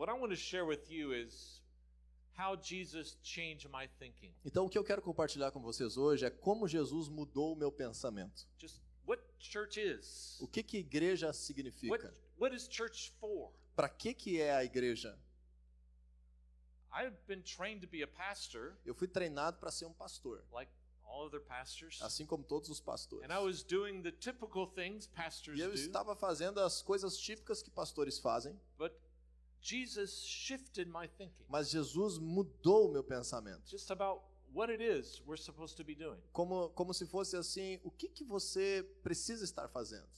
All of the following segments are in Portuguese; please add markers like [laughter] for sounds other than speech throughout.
what I want to share with you is how Jesus changed my thinking. Então, o que eu quero compartilhar com vocês hoje é como Jesus mudou o meu pensamento. Just what church is. O que que igreja What, significa? what is church for? Para que que é a igreja? I've been trained to be a pastor, Eu fui treinado para ser um pastor, like all other pastors. assim como todos os pastores. And I was doing the typical things pastors E eu do. estava fazendo as coisas típicas que pastores fazem, But Jesus shifted my thinking mas Jesus mudou o meu pensamento. just about what it is we're supposed to be doing. Como, como se fosse assim, o que, que você precisa estar fazendo?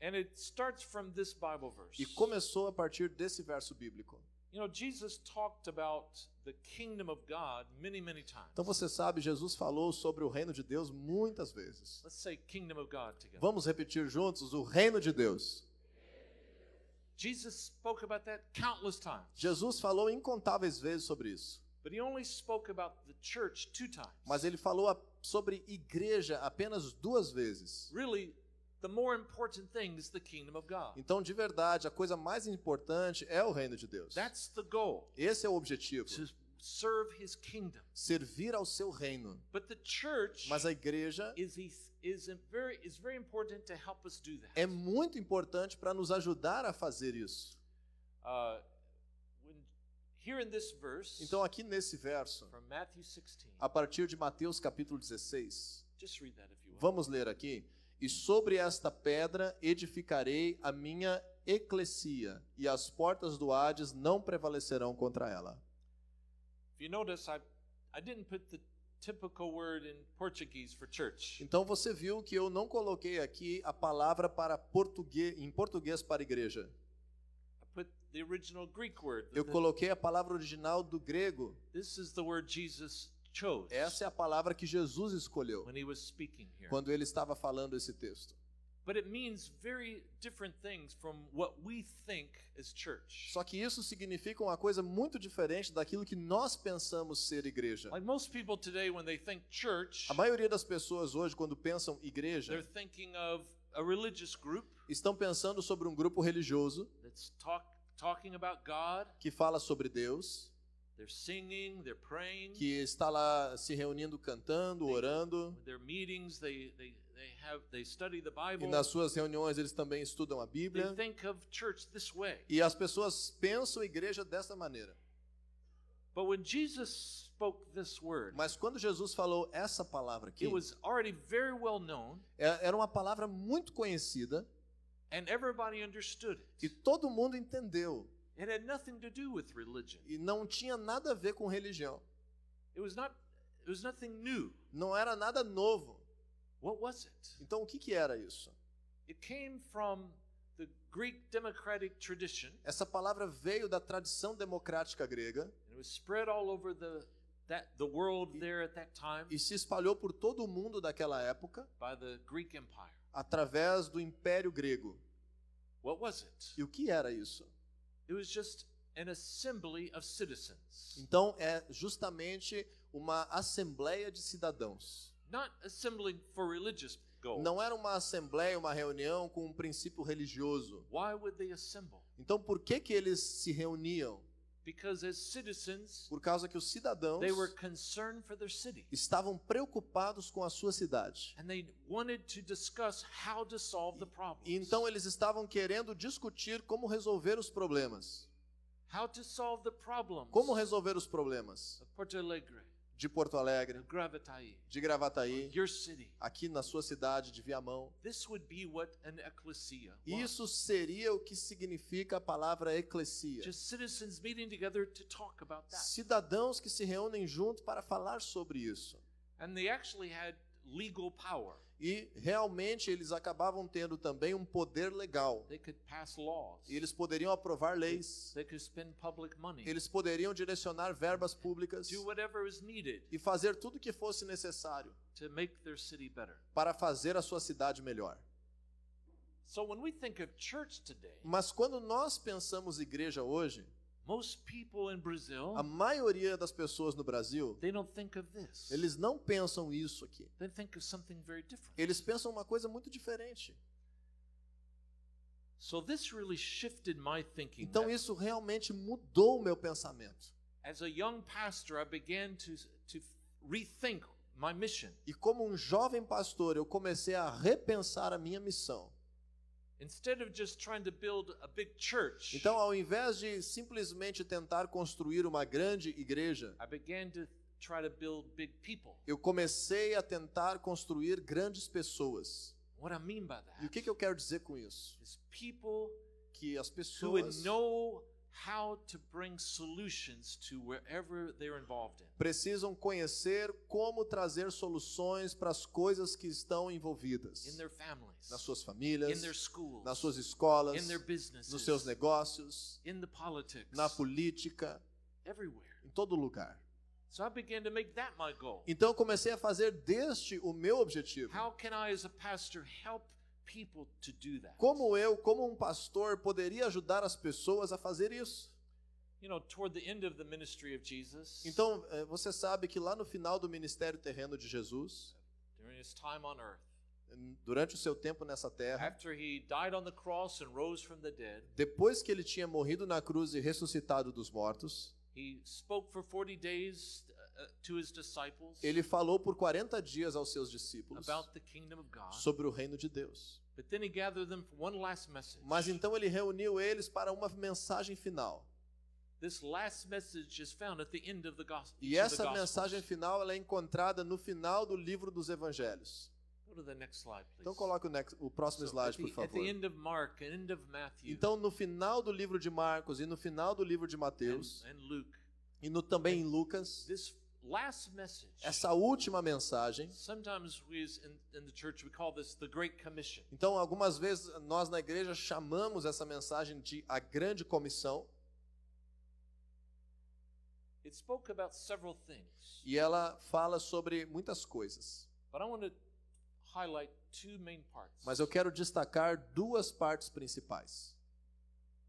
And it starts from this Bible verse. E começou a partir desse verso bíblico. You know, Jesus talked about the kingdom of God many, many times. Então você sabe, Jesus falou sobre o reino de Deus muitas vezes. Let's say kingdom of God together. Vamos repetir juntos o reino de Deus. Jesus spoke about that countless times. Jesus falou incontáveis vezes sobre isso, But he only spoke about the church two times. mas ele falou sobre igreja apenas duas vezes. Really, the more important thing is the kingdom of God. Então, de verdade, a coisa mais importante é o reino de Deus. That's the goal, Esse é o objetivo, to serve his kingdom. servir ao seu reino. But the church Mas a igreja is is a very is very important to help us do that. é muito importante para nos ajudar a fazer isso. Uh, when, here in this verse Então, aqui nesse verso, from Matthew 16, a partir de Mateus capítulo 16, just read that if you will. vamos ler aqui. E sobre esta pedra edificarei a minha eclesia, e as portas do Hades não prevalecerão contra ela. If you notice, I I didn't put the typical word in Portuguese for church. Então você viu que eu não coloquei aqui a palavra para português em português para igreja. I put the original Greek word. Eu coloquei a palavra original do grego. this is the word Jesus chose Essa é a palavra que Jesus escolheu when he was speaking here. quando ele estava falando esse texto. But it means very different things from what we think as church. Só que isso significa uma coisa muito diferente daquilo que nós pensamos ser igreja. Like most people today, when they think church, A maioria das pessoas hoje, quando pensam they're igreja, thinking of a religious group estão pensando sobre um grupo religioso that's talk, talking about God. que fala sobre Deus, They're singing, they're praying. que está lá se reunindo, cantando, orando, With their meetings, they, they, they have they study the e Bible. nas suas reuniões eles também estudam a They Bíblia. think of church this way. E as pessoas pensam igreja dessa maneira. But when Jesus spoke this word, Mas quando Jesus falou essa palavra aqui, it was already very well known é- era uma palavra muito conhecida and everybody understood e it. todo mundo entendeu. It had nothing to do with religion. E não tinha nada a ver com religião. It was not it was nothing new. Não era nada novo. What was it? Então o que, que era isso? It came from the Greek democratic tradition Essa palavra veio da tradição democrática grega and it was spread all over the that the world there at that time e se espalhou por todo o mundo daquela época by the Greek Empire. através do Império Grego. What was it? E o que era isso? Então é justamente uma assembleia de cidadãos. Not assembling for religious goals. Não era uma assembleia, uma reunião com um princípio religioso. Why would they assemble? Então por que que eles se reuniam? Because as citizens, Por causa que os cidadãos they were concerned for their city. estavam preocupados com a sua cidade. And they wanted to discuss how to solve the problems. E então eles estavam querendo discutir como resolver os problemas. how to solve the problems Como resolver os problemas Porto Alegre, de Porto Alegre, Gravataí, de Gravataí, your city. aqui na sua cidade de Viamão. This would be what an ecclesia was. Isso seria o que significa a palavra eclesia. Just citizens meeting together to talk about that. Cidadãos que se reúnem junto para falar sobre isso. And they actually had legal power. E realmente eles acabavam tendo também um poder legal. Eles poderiam aprovar leis. Eles poderiam direcionar verbas públicas e fazer tudo o que fosse necessário para fazer a sua cidade melhor. Mas quando nós pensamos igreja hoje, most people in Brazil, a maioria das pessoas no Brasil, they don't think of this. eles não pensam isso aqui. They think of something very different. Eles pensam uma coisa muito diferente. So this really shifted my thinking. Então isso realmente mudou o meu pensamento. as a young pastor, I began to to rethink my mission. E como um jovem pastor, eu comecei a repensar a minha missão. Então, ao invés de simplesmente tentar construir uma grande igreja, I began to try to build big people. eu comecei a tentar construir grandes pessoas. What I mean by E that o que, que eu quero dizer com isso? Que as who would pessoas know how to bring solutions to wherever they're involved in. precisam conhecer como trazer soluções para as coisas que estão envolvidas In their families, nas suas in famílias, their schools, nas suas escolas, in their businesses, nos seus negócios, in the politics, na política, everywhere. em todo lugar. So I began to make that my goal. Então comecei a fazer deste o meu objetivo. Como eu, como um pastor, poderia ajudar as pessoas a fazer isso? You know, toward the end of the ministry of Jesus, Então, você sabe que lá no final do ministério terreno de Jesus, during his time on earth, durante o seu tempo nessa terra, after he died on the cross and rose from the dead, depois que ele tinha morrido na cruz e ressuscitado dos mortos, he spoke for 40 days uh, to his disciples ele falou por 40 dias aos seus discípulos about the kingdom of God. sobre o reino de Deus. But then he gathered them for one last message. Mas então ele reuniu eles para uma mensagem final. This last message is found at the end of the gospel. E essa mensagem final é encontrada no final do livro dos evangelhos. Então coloque o, next- o próximo slide, por favor. Então, no final do livro de Marcos e no final do livro de Mateus, e no, também em Lucas, essa última mensagem. sometimes we as in, in the church we call this the Great Commission. Então, algumas vezes nós na igreja chamamos essa mensagem de a grande comissão, It spoke about several things, e ela fala sobre muitas coisas. but I want to highlight two main parts. Mas eu quero destacar duas partes principais.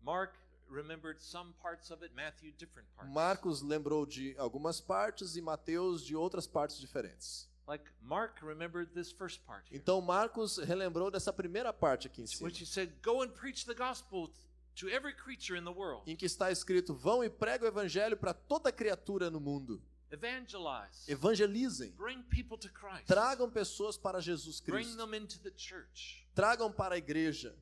Mark remembered some parts of it, Matthew different parts. Marcos lembrou de algumas partes e Mateus de outras partes diferentes. like Mark remembered this first part here, Então Marcos relembrou dessa primeira parte aqui em cima, which he said, "Go and preach the gospel to every creature in the world. em que está escrito: "Vão e pregue o evangelho para toda criatura no mundo. Evangelize. Evangelizem, Bring people to Christ. tragam pessoas para Jesus Bring Cristo, them into the church. tragam para a igreja."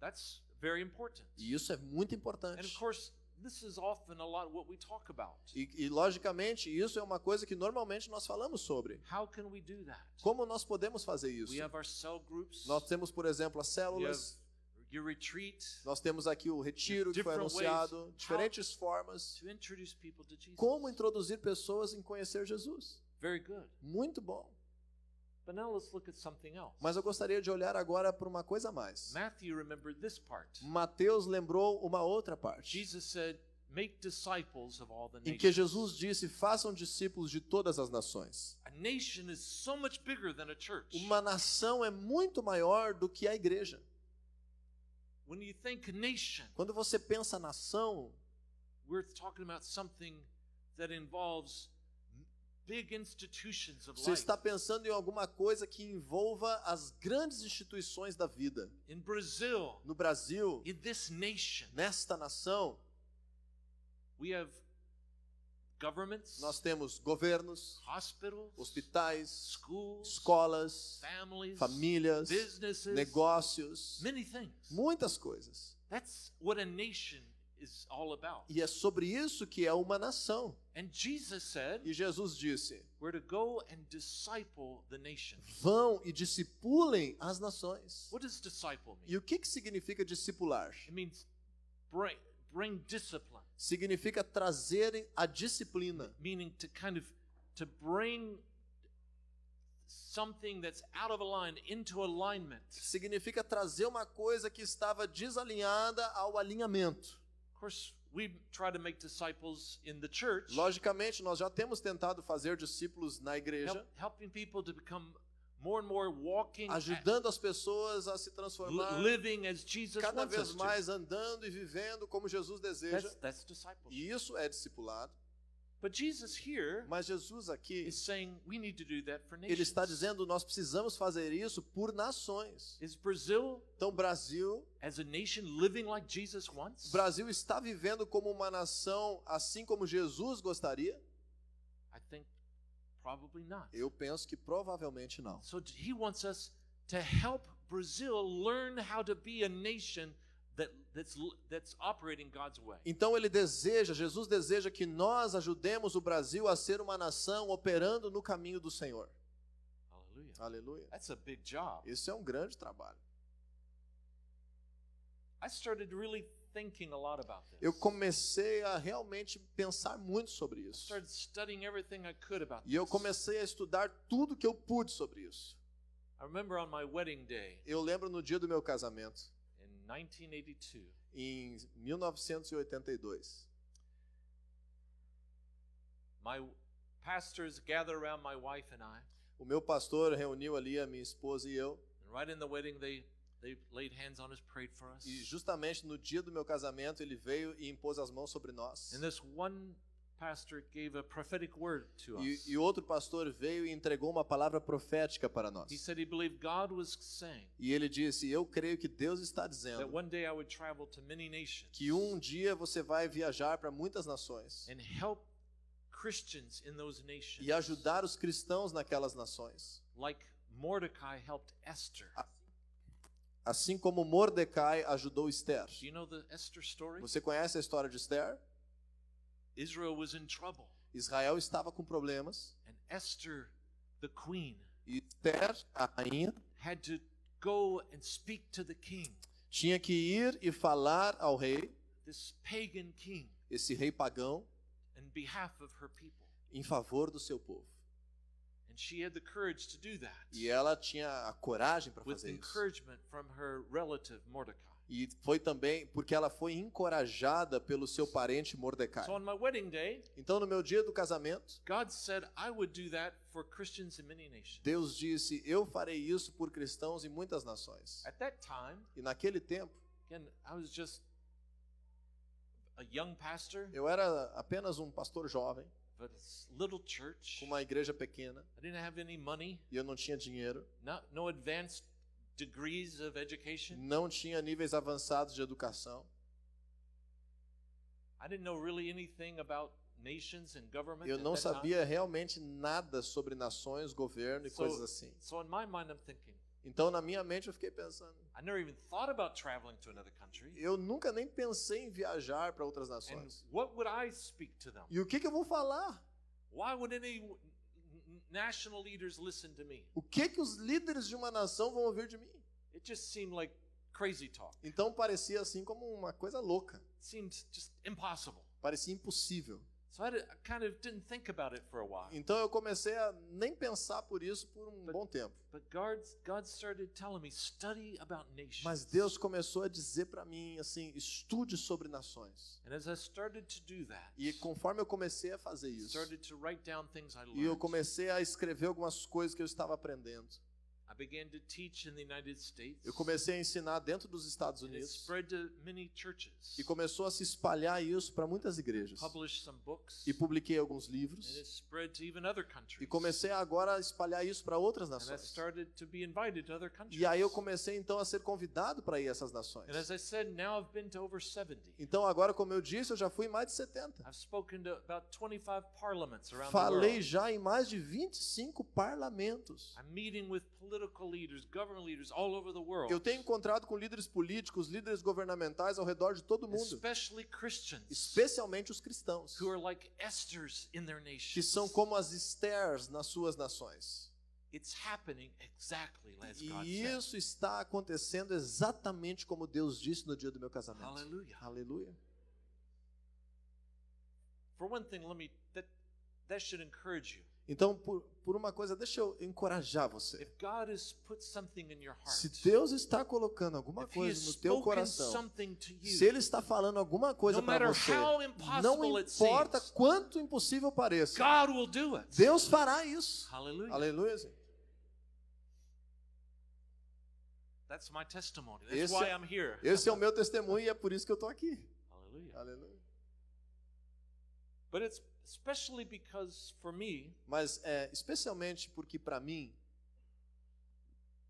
That's very important. E isso é muito And of importante. course, this is often a lot what we talk about. E, e, logicamente, isso é uma coisa que normalmente nós falamos sobre. How can we do that? Como nós podemos fazer isso? We have our cell groups. Nós temos, por exemplo, as células, your retreat nós temos aqui o retiro que foi anunciado, diferentes formas. to introduce people to Jesus. Como introduzir pessoas em conhecer Jesus? Very good. Muito bom. Mas eu gostaria de olhar agora para uma coisa a mais. Matthew remembered this part. Mateus lembrou uma outra parte, Jesus said, "Make disciples of all the em nations." que Jesus disse: "Façam discípulos de todas as nações." A nation is so much bigger than a church. Uma nação é muito maior do que a igreja. When you think nation, Quando você pensa nação, você está pensando em alguma coisa que envolva as grandes instituições da vida. In Brazil, No Brasil, nesta nação, we have governments, nós temos governos, hospitals, hospitais, schools, escolas, families, famílias, businesses, negócios, many things. muitas coisas. That's what a nation. E é sobre isso que é uma nação. And Jesus said, E Jesus disse: we're to go and disciple the nations. Vão e discipulem as nações. What does disciple mean? E o que, que significa discipular? It means bring, bring discipline, Significa trazerem a disciplina. meaning to kind of to bring something that's out of line into alignment. Significa trazer uma coisa que estava desalinhada ao alinhamento. Of course, we try to make disciples in the church, Logicamente, nós já temos tentado fazer discípulos na igreja, help, helping people to become more and more walking, ajudando as pessoas a se transformar living as Jesus cada vez mais andando e vivendo como Jesus deseja. That's, that's discipleship. E isso é discipulado. But Jesus here Mas Jesus aqui, is saying we need to do that for nations. ele está dizendo nós precisamos fazer isso por nações. Is Brazil Então, Brasil, as a nation living like Jesus wants? Brasil está vivendo como uma nação assim como Jesus gostaria? I think probably not. Eu penso que provavelmente não. So he wants us to help Brazil learn how to be a nation that, that's, that's operating God's way. Então ele deseja, Jesus deseja que nós ajudemos o Brasil a ser uma nação operando no caminho do Senhor. Hallelujah. Aleluia. That's a big job. Isso é um grande trabalho. I started really thinking a lot about this. Eu comecei a realmente pensar muito sobre I isso. started studying everything I could about E eu comecei a estudar tudo que eu pude sobre isso. I remember on my wedding day Eu lembro no dia do meu casamento, 1982, em 1982. my pastors gathered around my wife and I, O meu pastor reuniu ali a minha esposa e eu, and right in the wedding they they laid hands on us, prayed for us. e justamente no dia do meu casamento ele veio e impôs as mãos sobre nós. And this one pastor gave a prophetic word to us. E, e outro pastor veio e entregou uma palavra profética para He nós. said he believed God was saying E ele disse: Eu creio que Deus está that dizendo one day I would travel to many nations que um dia você vai viajar para muitas nações and help Christians in those nations, e ajudar os cristãos naquelas nações. like Mordecai helped Esther. Assim como Mordecai ajudou Esther. Do you know the Esther story? Você conhece a história de Esther? Israel was in trouble, Israel estava com problemas and Esther, the queen, e Esther, a rainha, had to go and speak to the king, tinha que ir e falar ao rei, this pagan king, esse rei pagão, in behalf of her people. em favor do seu povo. And she had the courage to do that E ela tinha a coragem para with fazer isso. encouragement from her relative Mordecai. E foi também porque ela foi encorajada pelo seu parente Mordecai. So on my wedding day, Então, no meu dia do casamento, God said I would do that for Christians in many nations. Deus disse: Eu farei isso por cristãos em muitas nações. At that time, E naquele tempo, again, I was just a young pastor, eu era apenas um pastor jovem, but it's little church. com uma igreja pequena, money, e eu não tinha dinheiro, no, no advanced degrees of education. não tinha níveis avançados de educação. I didn't know really anything about nations and government. Eu não sabia realmente nada sobre nações, governo e So- coisas assim. So in my mind, I'm thinking, Então, na minha mente, eu fiquei pensando: I never even thought about traveling to another country. eu nunca nem pensei em viajar para outras And nações. what would I speak to them? E o que, que eu vou falar? Why would any national leaders listen to me? O que, que os líderes de uma nação vão ouvir de mim? It just seemed like crazy talk. Então parecia assim como uma coisa louca, It seemed just impossible. parecia impossível. So I, di- I kind of didn't think about it for a while. Então eu comecei a nem pensar por isso por um But- bom tempo. But God, God started telling me, study about nations. Mas Deus começou a dizer para mim assim, estude sobre nações. And as I started to do that, E conforme eu comecei a fazer isso, started to write down things I e eu comecei a escrever algumas coisas que eu estava aprendendo. I began to teach in the United States. Eu comecei a ensinar dentro dos Estados Unidos spread to many churches. e começou a se espalhar isso para muitas igrejas. E publiquei alguns livros spread to even other countries. e comecei agora a espalhar isso para outras and I nações. started to be invited to other countries. E aí eu comecei então a ser convidado para ir a essas nações. And as I said, now I've been to over 70. Então agora, como eu disse, eu já fui em mais de 70. I've spoken to about 25 parliaments around the Falei já em mais de 25 parlamentos. I'm meeting with political leaders, government leaders all over the world. Eu tenho encontrado com líderes políticos, líderes governamentais ao redor de todo mundo, especially Christians especialmente os cristãos, who are like Esther's in their nation. que são como as Esthers nas suas nações. It's happening exactly as God E said. isso está acontecendo exatamente como Deus disse no dia do meu casamento. Hallelujah. Aleluia. For one thing, let me that that should encourage you. Então, por, por uma coisa, deixa eu encorajar você. Se Deus está colocando alguma coisa no teu coração, se Ele está falando alguma coisa para você, não importa quanto impossível pareça. Deus fará isso. Aleluia. gente. That's my testimony. That's Esse why é- I'm here. Esse é o meu testemunho e é por isso que eu estou aqui. Hallelujah. Aleluia. But it's especially because for me, Mas é especialmente porque para mim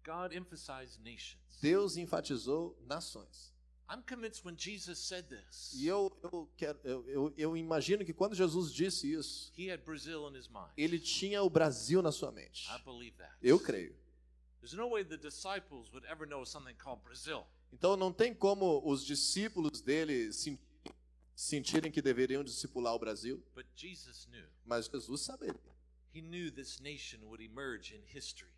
God emphasized nations. Deus enfatizou nações. I'm convinced when Jesus said this, E eu eu quero eu, eu, eu imagino que quando Jesus disse isso, he had Brazil in his mind. ele tinha o Brasil na sua mente. I believe that. Eu creio. There's no way the disciples would ever know something called Brazil. Então não tem como os discípulos dele sentirem que deveriam discipular o Brasil, But Jesus knew. mas Jesus saberia. He knew this nation would emerge in history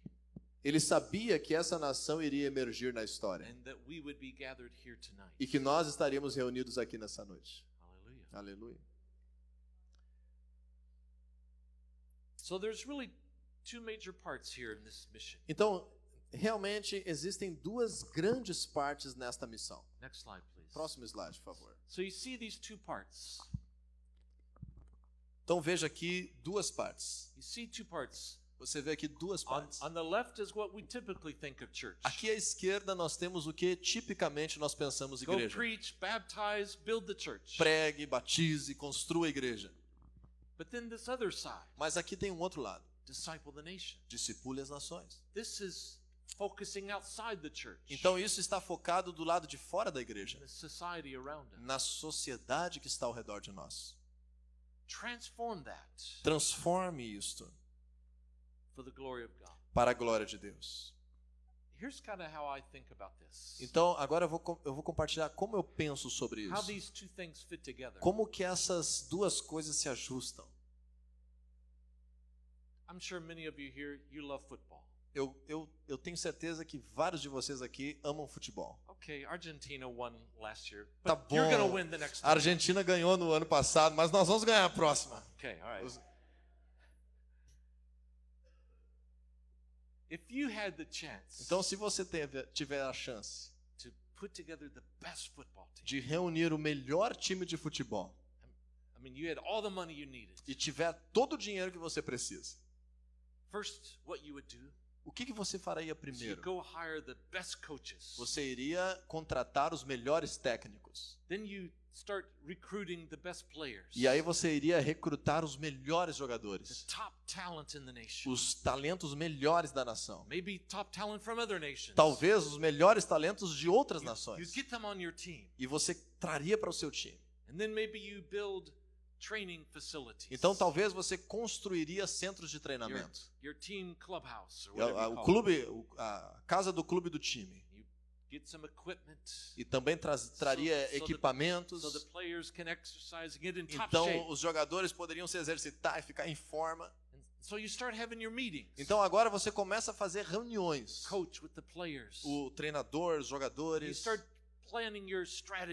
Ele sabia que essa nação iria emergir na história and that we would be gathered here tonight. e que nós estaríamos reunidos aqui nessa noite. Aleluia. Mission. Então, realmente existem duas grandes partes nesta missão. Next slide. Próximo slide, por favor. So you see these two parts. Então veja aqui duas partes. You see two parts. Você vê aqui duas On, partes. on the left is what we typically think of church. Aqui à esquerda nós temos o que tipicamente nós pensamos Go igreja. preach, baptize, build the church. Pregue, batize, construa a igreja. But then this other side, Mas aqui tem um outro lado. disciple the nation. Discipule as nações. This is focusing outside the church. Então isso está focado do lado de fora da igreja, na sociedade que está ao redor de nós. Transforme isto for the glory of God. para a glória de Deus. Então, agora eu vou, eu vou compartilhar como eu penso sobre isso. Como que essas duas coisas se ajustam. I'm sure many of you here you love football. Eu, eu, eu tenho certeza que vários de vocês aqui amam futebol. Okay, Argentina won last year, Tá but you're bom. win the next A. Argentina ganhou no ano passado, mas nós vamos ganhar a próxima. Okay, all right. Os- If you had the chance Então, se você teve, tiver a chance to put together the best football team, de reunir o melhor time de futebol I mean, you had all the money you needed. e tiver todo o dinheiro que você precisa, First, what you would do o que, que você faria primeiro? go hire the best coaches. Você iria contratar os melhores técnicos. Then you start recruiting the best players. E aí você iria recrutar os melhores jogadores, top talent in the nation. os talentos melhores da nação. Maybe top talent from other nations. Talvez os melhores talentos de outras nações. get them on your team. E você traria para o seu time. And then maybe you build. Então talvez você construiria centros de your, treinamento. your clubhouse or E a- you O clube, a casa do clube do time. it. You get some equipment E também traz- traria so equipamentos. so the in top Então os jogadores poderiam se exercitar e ficar em forma. So you start your. Então agora você começa a fazer reuniões. coach with the players. O treinador, os you jogadores. start your strategy.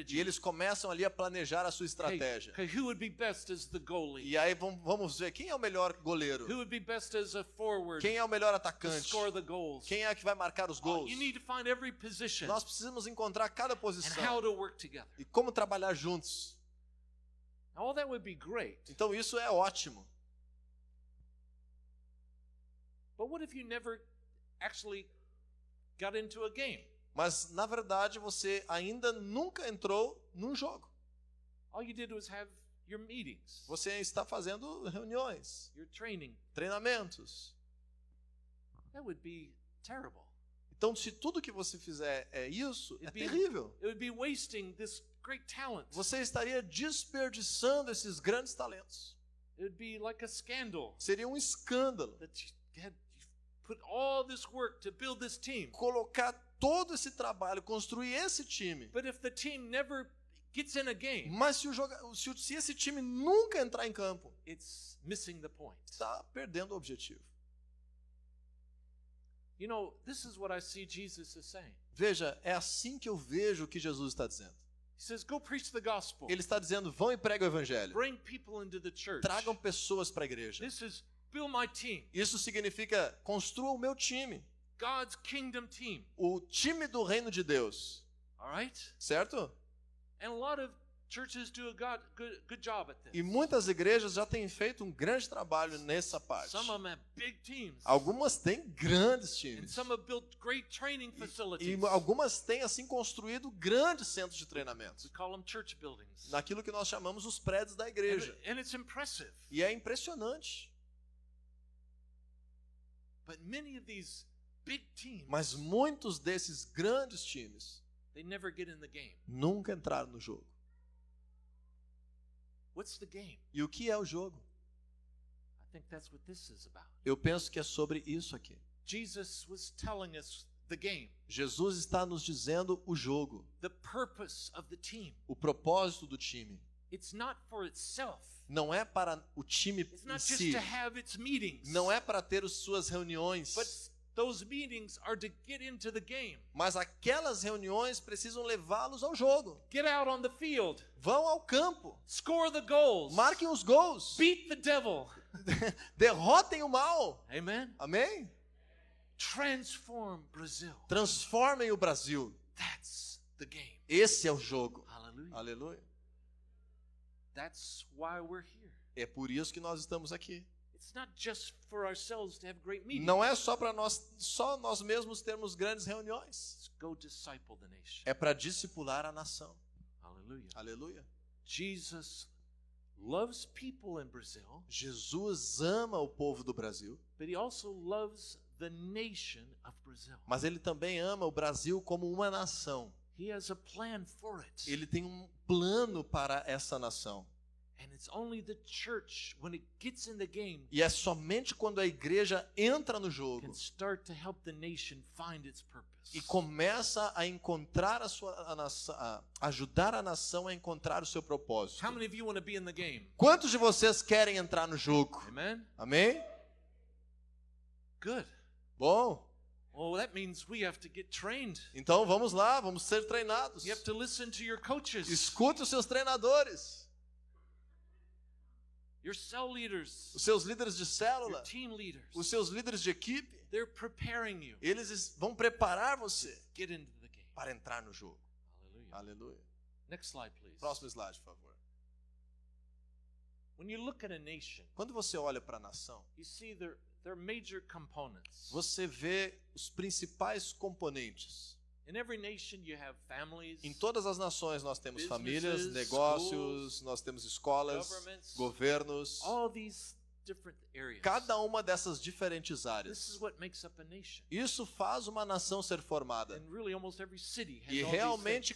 E eles começam ali a planejar a sua Hey, estratégia. okay, who would be best as the goalie? E aí vamos, ver quem é o melhor goleiro. Who would be best as a forward Quem é o melhor to atacante. score the goals? Quem é que vai marcar os Oh, gols. you need to find every position Nós precisamos encontrar cada and posição how to work together. e como trabalhar juntos. All that would be great. Então isso é ótimo. But what if you never actually got into a game? Mas na verdade você ainda nunca entrou num jogo. All you did was have your meetings, Você está fazendo reuniões, your training. treinamentos. That would be terrible. Então se tudo que você fizer é isso, é It'd be- terrível. It would be wasting this great talent. Você estaria desperdiçando esses grandes talentos. It would be like a scandal Seria um escândalo that you had you put all this work to build this team. colocar todo esse trabalho, construir esse time. But if the team never gets in a game, Mas se, o joga... se, se esse time nunca entrar em campo, it's missing the point. está perdendo o objetivo. You know, this is what I see Jesus is saying. Veja, é assim que eu vejo o que Jesus está dizendo. He says, Go preach the gospel. Ele está dizendo: vão e preguem o evangelho. Bring people into the church. Tragam pessoas para a igreja. This is build my team, Isso significa construa o meu time, God's kingdom team. o time do reino de Deus, All right? certo? And a lot of Churches do a good, good job at this. E muitas igrejas já têm feito um grande trabalho nessa parte. Some of them have big teams. Algumas têm grandes And times. some have built great training E facilities. algumas têm, assim, construído grandes centros de treinamento. We call them church buildings. Naquilo que nós chamamos os prédios da And, igreja. and it's impressive. E é impressionante. But many of these Mas muitos desses grandes times nunca entraram no jogo. E o que é o jogo? I think that's what this is about. Eu penso que é sobre isso aqui. Jesus está nos dizendo o jogo, o propósito do time. It's not for itself. Não é para o time It's em not just si. to have its meetings. Não é para ter as suas reuniões. Those meetings are to get into the game. Mas aquelas reuniões precisam levá-los ao jogo. Get out on the field. Vão ao campo. Score the goals. Marquem os gols. Beat the devil. [laughs] Derrotem o mal. Amen. Amém? Transform Brazil. Transformem o Brasil. That's the game. Esse é o jogo. Hallelujah. Aleluia. That's why we're here. É por isso que nós estamos aqui. It's not just for ourselves to have great meetings. Não é só para nós, só nós mesmos termos grandes reuniões. É para discipular a nação. Hallelujah. Aleluia. Jesus loves people in Brazil, Jesus ama o povo do Brasil, but he also loves the nation of Brazil. mas ele também ama o Brasil como uma nação. He has a plan for it. Ele tem um plano para essa nação. E é somente quando a igreja entra no jogo can start to help the nation find its purpose. e começa a encontrar a sua a nação, a ajudar a nação a encontrar o seu propósito. How many of you want to be in the game? Quantos de vocês querem entrar no jogo? Amen? Amém? Good. Bom, Well, that means we have to get trained. então vamos lá, vamos ser treinados. You have to listen to your coaches, Escute os seus treinadores, your cell leaders, os seus líderes de your célula, team leaders. os seus líderes de equipe. They're preparing you. Eles es- vão preparar você Get into the game. para entrar no jogo. Hallelujah. Aleluia. Next slide, please. Próximo slide, por favor. When you look at a nation, Quando você olha para a nação, you see their, their major components. você vê os principais componentes. In every nation, you have families, Em todas as nações nós temos famílias, negócios, nós temos escolas, governments, governos, all these different areas. cada uma dessas diferentes This is áreas. what makes up a nation. Isso faz uma nação ser formada. E realmente,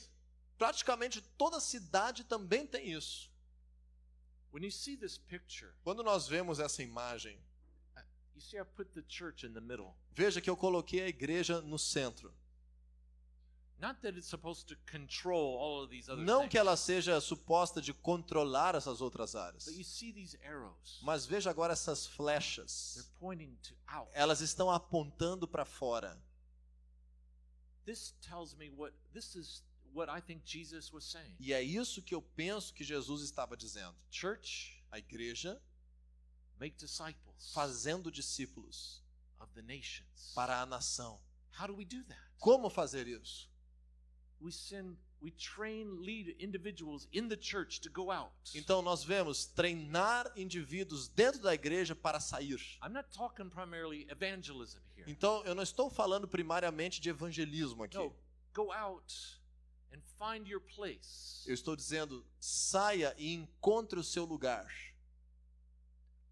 praticamente toda cidade também tem isso. Quando nós vemos essa imagem, middle. veja que eu coloquei a igreja no centro. Não que ela seja suposta de controlar essas outras áreas. but you see these arrows. Mas veja agora essas flechas. They're pointing to out. Elas estão apontando para fora. This tells me what this is what I think Jesus was saying. E é isso que eu penso que Jesus estava dizendo. Church, A igreja make disciples fazendo discípulos of the nations. para a nação. How do we do that? Como fazer isso? Então nós vemos treinar indivíduos dentro da igreja para sair. I'm not talking primarily evangelism here. Então eu não estou falando primariamente de evangelismo aqui. No, go out and find your place Eu estou dizendo saia e encontre o seu lugar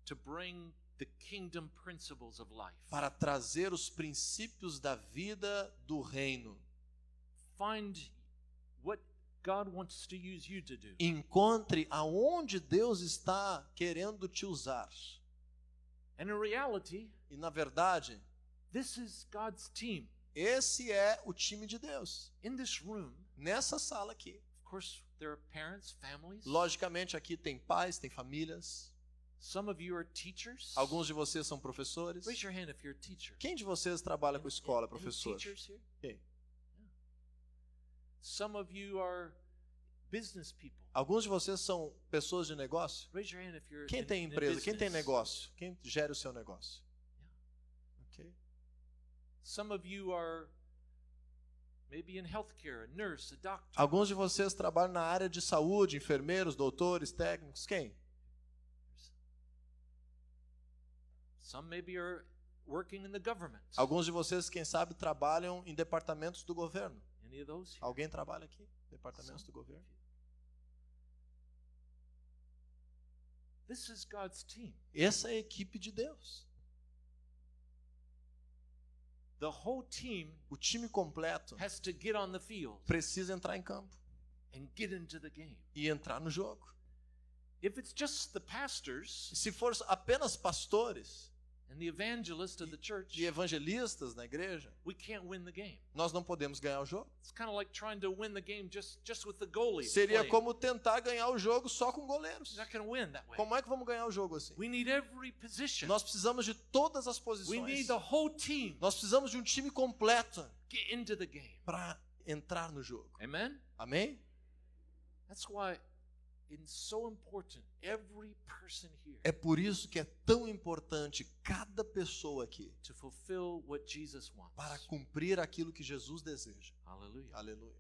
to bring the kingdom principles of life. para trazer os princípios da vida do reino. Encontre aonde Deus está querendo te usar. And in reality, E na verdade, this is God's team. esse é o time de Deus. In this room, Nessa sala aqui. of course, there are parents, families. Logicamente aqui tem pais, tem famílias. Some of you are teachers. Alguns de vocês são professores. Raise your hand if you're a teacher. Quem de vocês trabalha com escola, Any professor? Quem? Some of you are business people. Alguns de vocês são pessoas de negócio? Raise your hand if you're Quem in, tem empresa? Quem tem negócio? Quem gera o seu negócio? Ok. Some of you are maybe in healthcare, a nurse, a doctor. Alguns de vocês trabalham na área de saúde, enfermeiros, doutores, técnicos, quem? Some maybe are working in the government. Alguns de vocês, quem sabe, trabalham em departamentos do governo. Any those? here? Alguém trabalha aqui? Departamentos do governo? This is God's team. Essa é a equipe de Deus. The whole team O time completo has to get on the field precisa entrar em campo and get into the game. e entrar no jogo. If it's just the pastors Se for apenas pastores and the evangelist of the church, e evangelistas na igreja, we can't win the game. nós não podemos ganhar o jogo. It's kind of like trying to win the game just, just with the goalie. Seria como tentar ganhar o jogo só com goleiros. Como é que vamos ganhar o jogo assim? We need every position. Nós precisamos de todas as We posições. need the whole team Nós precisamos de um time completo get into the game. para entrar no jogo. Amen. Amém? That's why É por isso que é tão importante cada pessoa aqui to fulfill what Jesus wants. para cumprir aquilo que Jesus deseja. Aleluia.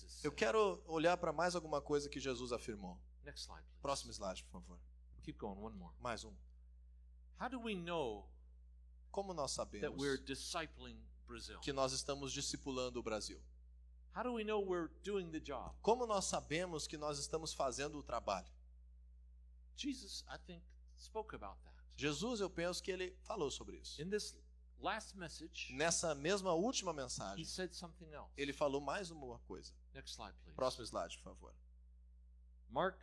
Jesus Eu quero olhar para mais alguma coisa que Jesus afirmou. Next slide, please. Próximo slide, por favor. Keep going. One more. Mais um. How do we know Como nós that sabemos we're discipling Brazil? que nós estamos discipulando o Brasil? How do we know we're doing the job? Como nós sabemos que nós estamos fazendo o trabalho? Jesus, I think, spoke about that. Jesus, eu penso que ele falou sobre isso. In this last message, Nessa mesma última he mensagem, said something else. ele falou mais uma coisa. Next slide, please. Próximo slide, por favor. Mark.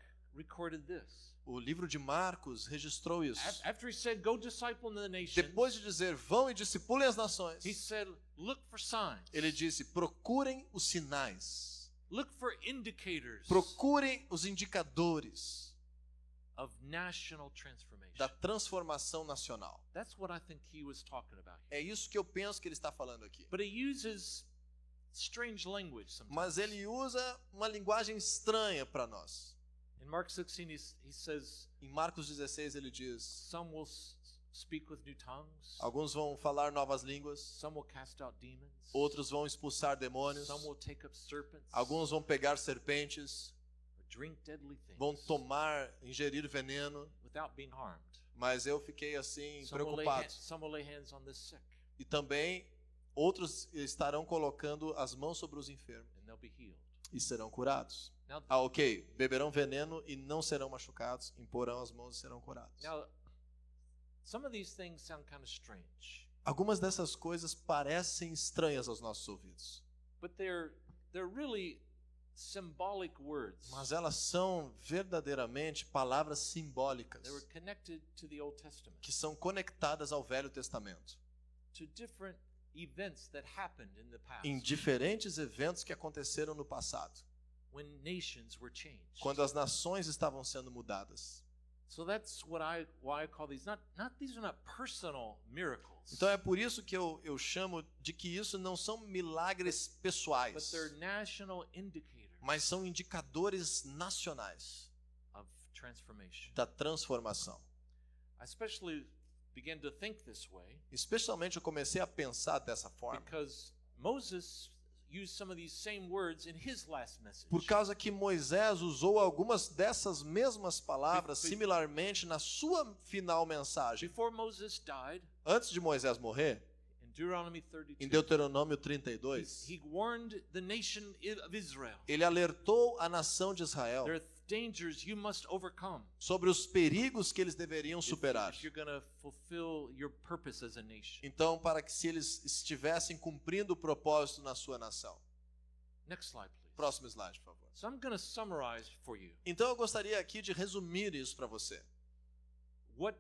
O livro de Marcos registrou isso. Af- After he said, Go disciple the nations, Depois de dizer, vão e discipulem as nações, he said, Look for signs. ele disse, procurem os sinais, Look for indicators procurem os indicadores of national transformation. da transformação nacional. That's what I think he was talking about here. É isso que eu penso que ele está falando aqui. But he uses strange language sometimes. Mas ele usa uma linguagem estranha para nós. In Mark 16, he, says, Em Marcos 16 ele diz: Some will speak with new tongues, alguns vão falar novas línguas, some will cast out demons, outros vão expulsar demônios, some will take up serpents, alguns vão pegar serpentes, drink deadly things vão tomar, ingerir veneno. without being harmed. Mas eu fiquei assim Some preocupado. some will lay hands on the sick, E também outros estarão colocando as mãos sobre os enfermos and they'll be healed. e serão curados. Now, Ah, ok. Beberão veneno e não serão machucados, imporão as mãos e serão curados. now, some of these things sound kind of strange, Algumas dessas coisas parecem estranhas aos nossos ouvidos, but they're they're really symbolic words. mas elas são verdadeiramente palavras simbólicas They were connected to the Old Testament, que são conectadas ao Velho Testamento, to different events that happened in the past em diferentes eventos que aconteceram no passado, when nations were changed. quando as nações estavam sendo mudadas. So that's what I why I call these not not these are not personal miracles, Então é por isso que eu, eu chamo de que isso não são milagres but pessoais, they're national indicators mas são indicadores nacionais of transformation. da transformação. I especially began to think this way Especialmente eu comecei a pensar dessa forma, because Moses used some of these same words in his last message. por causa que Moisés usou algumas dessas mesmas palavras similarmente na sua final mensagem. Antes de Moisés morrer, in Deuteronomy 32, em Deuteronômio he, 32, he warned the nation i- of Israel. ele alertou a nação de Israel There are dangers you must overcome sobre os perigos que eles deveriam superar. if you're going to fulfill your purpose as a nation. Então, para que se eles estivessem cumprindo o propósito na sua nação. Next slide, please. Próximo slide, por favor. So I'm going to summarize for you Então eu gostaria aqui de resumir isso para você. what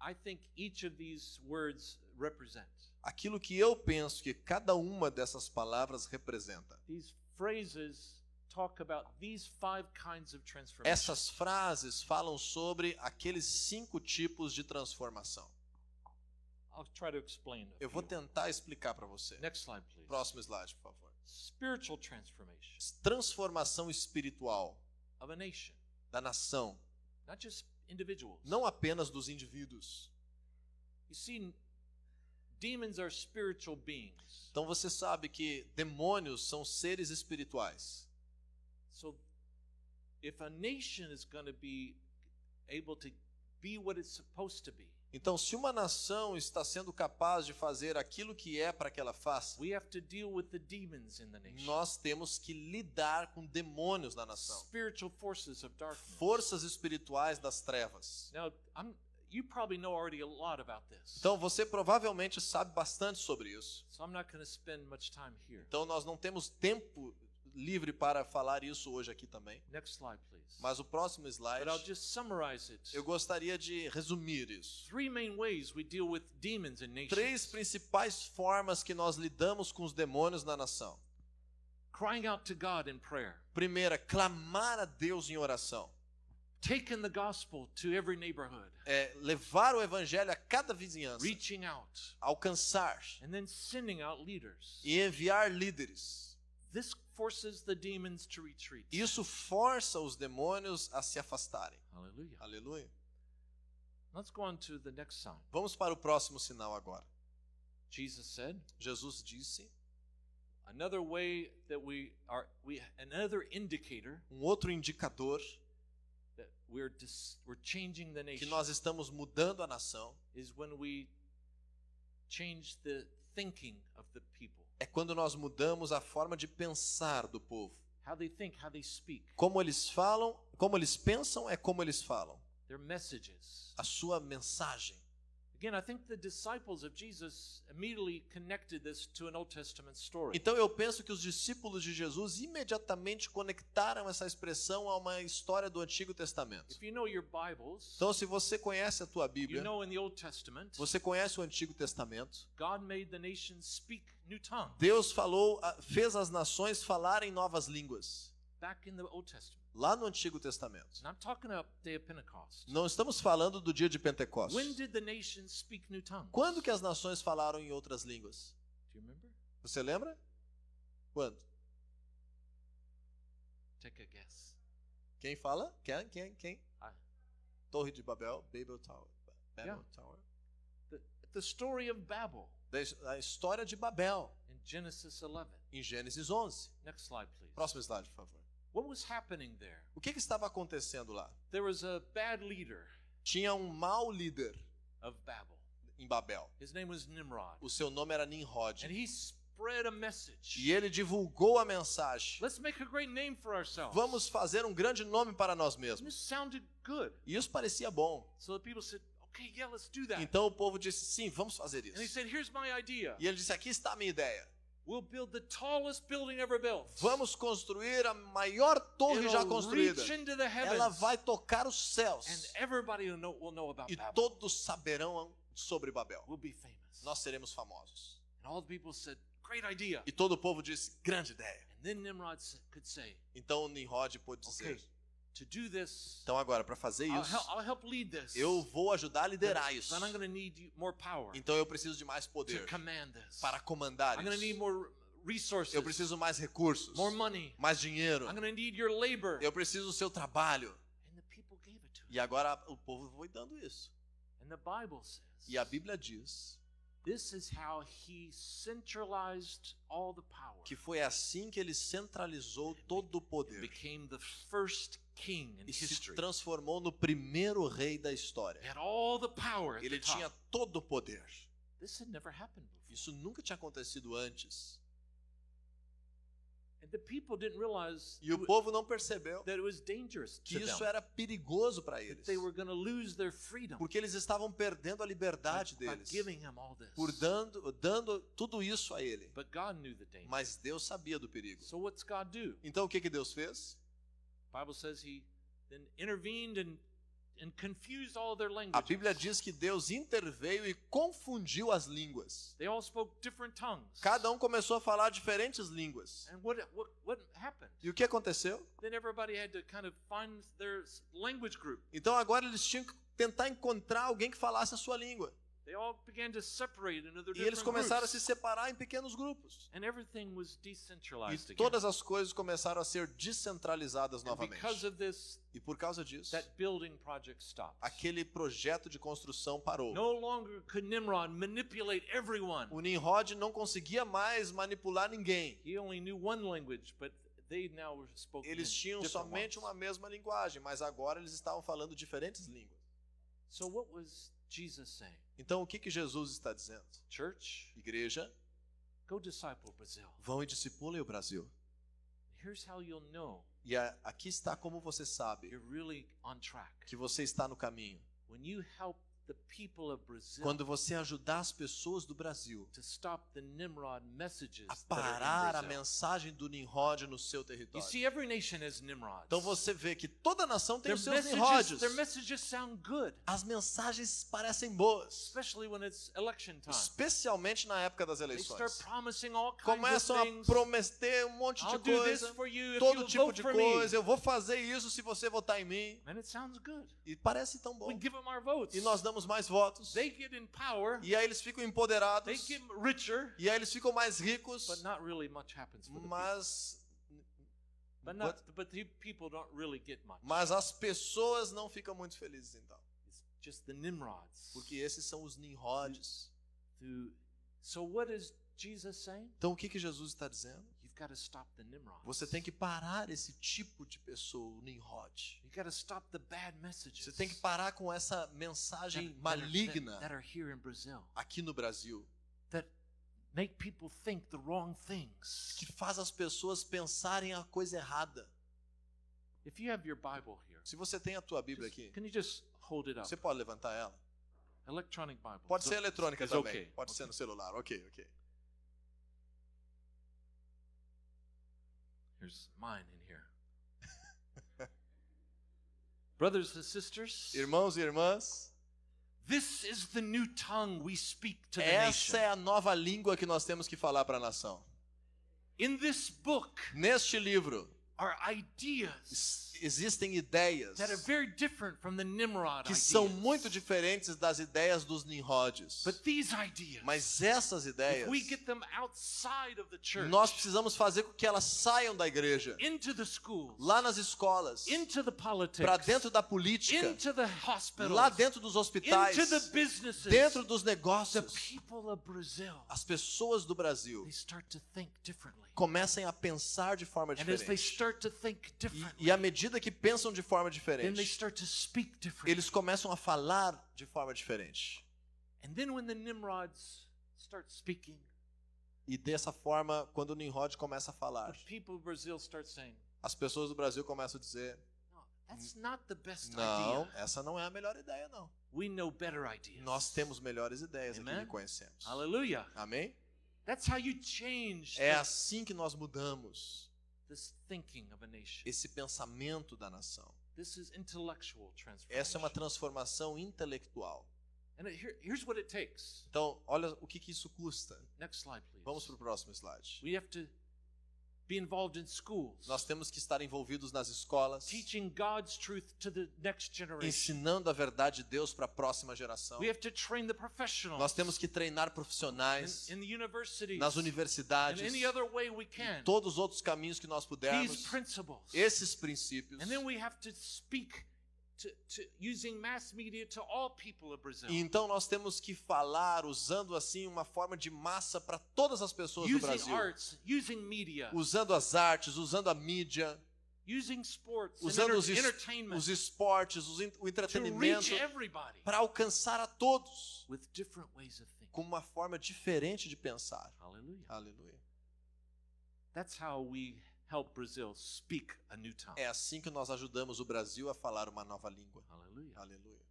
I think each of these words represent. Aquilo que eu penso que cada uma dessas palavras representa. These phrases talk about these five kinds of transformation. Essas frases falam sobre aqueles cinco tipos de transformação. I'll try to explain. a Eu vou tentar explicar para você. Next slide, please. Próximo slide, por favor. Spiritual transformation Transformação espiritual of a nation, da nação, not just individuals. não apenas dos indivíduos. You see, demons are spiritual beings. Então você sabe que demônios são seres espirituais. So if a nation is going to be able to be what it's supposed to be, Então, se uma nação está sendo capaz de fazer aquilo que é para que ela faça, we have to deal with the demons in the nation. nós temos que lidar com demônios na nação, Spiritual forces of darkness. forças espirituais das trevas. Now, I'm, you probably know already a lot about this. Então, você provavelmente sabe bastante sobre isso. So I'm not going to spend much time here. Então, nós não temos tempo livre para falar isso hoje aqui também. Next slide, please. Mas o próximo slide, But I'll just summarize it. eu gostaria de resumir isso. Three main ways we deal with demons in nations. Três principais formas que nós lidamos com os demônios na nação. Crying out to God in prayer. Primeira, clamar a Deus em oração. Taking the gospel to every neighborhood. É levar o evangelho a cada vizinhança, Reaching out. alcançar And then sending out leaders. e enviar líderes. This forces the demons to retreat. Isso força os demônios a se afastarem. Hallelujah. Aleluia. Let's go on to the next sign. Vamos para o próximo sinal agora. Jesus said, Jesus disse, another way that we are we another indicator um outro indicador that we're dis, we're changing the que nation nós estamos mudando a nação is when we change the thinking of the people. É quando nós mudamos a forma de pensar do povo. How they think, how they speak, Como eles falam, como eles pensam é como eles falam. their messages. A sua mensagem. Então eu penso que os discípulos de Jesus imediatamente conectaram essa expressão a uma história do Antigo Testamento. If you know your Bibles, Então, se você conhece a tua you Bíblia, know in the Old Testament, você conhece o Antigo Testamento, God made the nations speak new tongues Deus falou, fez as nações falarem novas línguas. Back in the Old Testament. Lá no Antigo Testamento. Não estamos falando do dia de Pentecostes. Quando que as nações falaram em outras línguas? Do you remember? Você lembra? Quando? Take a guess. Quem fala? Quem? Quem? Quem? Ah. Torre de Babel, Babel Tower. Babel Yeah. Tower. The, the story of Babel A história de Babel, in Genesis 11. em Gênesis 11. Next slide, please. Próximo slide, por favor. What was happening there? O que, que estava acontecendo lá? There was a bad leader Tinha um mau líder of Babel. em Babel. His name was Nimrod. O seu nome era Nimrod. And he spread a message. E ele divulgou a mensagem. Let's make a great name for ourselves. Vamos fazer um grande nome para nós And mesmos. this sounded good. E isso parecia bom. So the people said, okay, yeah, let's do that. Então o povo disse: sim, vamos fazer And he isso. said, here's my idea. E ele disse: aqui está a minha ideia. We'll build the tallest building ever built. Vamos construir a maior torre já It'll construída. reach into the heavens. Ela vai tocar os And céus. everybody will know, will know about E Babel. todos saberão sobre Babel. We'll be famous. Nós seremos famosos. And all the people said, great idea. E todo o povo disse: grande ideia. And then Nimrod could say, Então Nimrod pôde okay, dizer: this, então agora, para fazer isso, eu vou ajudar a liderar isso. Then I'm going to need you- more power Então eu preciso de mais to poder command this. para comandar I'm going to need isso. more resources, Eu preciso mais recursos, more money. mais dinheiro. I'm going to need your labor. Eu preciso do seu trabalho. And the people gave it to him. E agora o povo foi dando isso. And the Bible says, E a Bíblia diz this is how he centralized all the power. que foi assim que ele centralizou todo o poder became the first e se transformou no primeiro rei da história. He had all the power at Ele tinha todo o poder. This had never happened before. Isso nunca tinha acontecido antes. And the people didn't realize E o povo não percebeu that it was dangerous que isso them. era perigoso para eles. Porque eles estavam perdendo a liberdade deles. Por dando, dando tudo isso a ele. But God knew the danger. Mas Deus sabia do perigo. So what's God do? Então o que, que Deus fez? Bible says he then intervened and and confused all their A languages. Bíblia diz que Deus interveio e confundiu as línguas. They all spoke different tongues. Cada um começou a falar diferentes línguas. And what what what happened? E o que aconteceu? Then everybody had to kind of find their language group. Então agora eles tinham que tentar encontrar alguém que falasse a sua língua. They all began to separate into their E eles começaram a se separar em pequenos grupos. And everything was decentralized E todas as coisas começaram a ser descentralizadas novamente. of this, E por causa disso, that building project stopped. aquele projeto de construção parou. No longer could Nimrod manipulate everyone. O Nimrod não conseguia mais manipular ninguém. He only knew one language, but they now spoke in Eles tinham somente uma mesma linguagem, mas agora eles estavam falando diferentes línguas. So what was Jesus saying? Então o que, que Jesus está dizendo? Church, Igreja, go disciple Brazil. vão e discipulem o Brasil. Here's how you'll know E a- aqui está como você sabe you're really on track. que você está no caminho. When you help Quando você ajudar as pessoas do Brasil a parar a mensagem do Nimrod no seu território. Então você vê que toda nação tem os seus Nimrods. As mensagens parecem boas, especialmente na época das eleições. Começam a prometer um monte de coisa, todo tipo de coisa. Eu vou fazer isso se você votar em mim. E parece tão bom. E nós damos mais votos. They get in power. E aí eles ficam They empoderados. get richer, E aí eles ficam mais ricos. but not really much happens for the. Mas, But not, but the people don't really get much. mas as pessoas não ficam muito felizes então. It's just the Nimrods. Porque esses são os Nimrods. Through- So what is Jesus saying? Então o que, que Jesus está dizendo? Você tem que parar esse tipo de pessoa, o Nimrod. Você tem que parar com essa mensagem maligna aqui no Brasil, que faz as pessoas pensarem a coisa errada. If you have your Bible here, Se você tem a tua Bíblia aqui, can you just hold it up? você pode levantar ela? Electronic Bible. Pode ser eletrônica também. Pode ser no celular. Ok, ok. Here's mine in here. [laughs] Brothers and sisters, Irmãos e irmãs, this is the new tongue we speak to the essa nation. é a nova língua que nós temos que falar para a nação. In this book Neste livro existem ideias that are very different from the Nimrod que são muito diferentes das ideias dos Nimrods. But these ideas, Mas essas ideias, we get them outside of the church, nós precisamos fazer com que elas saiam da igreja, into the schools, lá nas escolas, para dentro da política, into the hospitals, lá dentro dos hospitais, into the businesses, dentro dos negócios, people of Brazil, as pessoas do Brasil they start to think differently. comecem a pensar de forma diferente. Start to think E, e à medida que pensam de forma diferente, start to speak differently. eles começam a falar de forma diferente. And then when the Nimrods start speaking, E dessa forma, quando o Nimrod começa a falar, as pessoas do Brasil começam a dizer: Não, essa não é a melhor ideia, não. We know better ideas. Nós temos melhores ideias aqui Amen? que conhecemos. Hallelujah. Amém? That's how you change É the- assim que nós mudamos this thinking of a nation. esse pensamento da nação. This is intellectual transformation. Essa é uma transformação intelectual. and it- here, here's what it takes. Então, olha o que, que isso custa. Next slide, please. Vamos para o próximo slide. Be involved in schools, Nós temos que estar envolvidos nas escolas, teaching God's truth to the next generation. ensinando a verdade de Deus para a próxima geração. We have to train the professionals Nós temos que treinar in, profissionais in the universities, nas in universidades, any other way we can. todos os outros caminhos que nós These pudermos, principles. esses princípios. And then we have to speak então nós temos que falar usando assim uma forma de massa para todas as pessoas do using Brasil, arts, using media, usando as artes, usando a mídia, using sports, and usando os, es- entertainment os esportes, os o to entretenimento para alcançar a todos with different ways of thinking. com uma forma diferente de pensar. Hallelujah. Aleluia. That's how we help Brazil speak a new tongue. É assim que nós ajudamos o Brasil a falar uma nova língua. Hallelujah. Aleluia.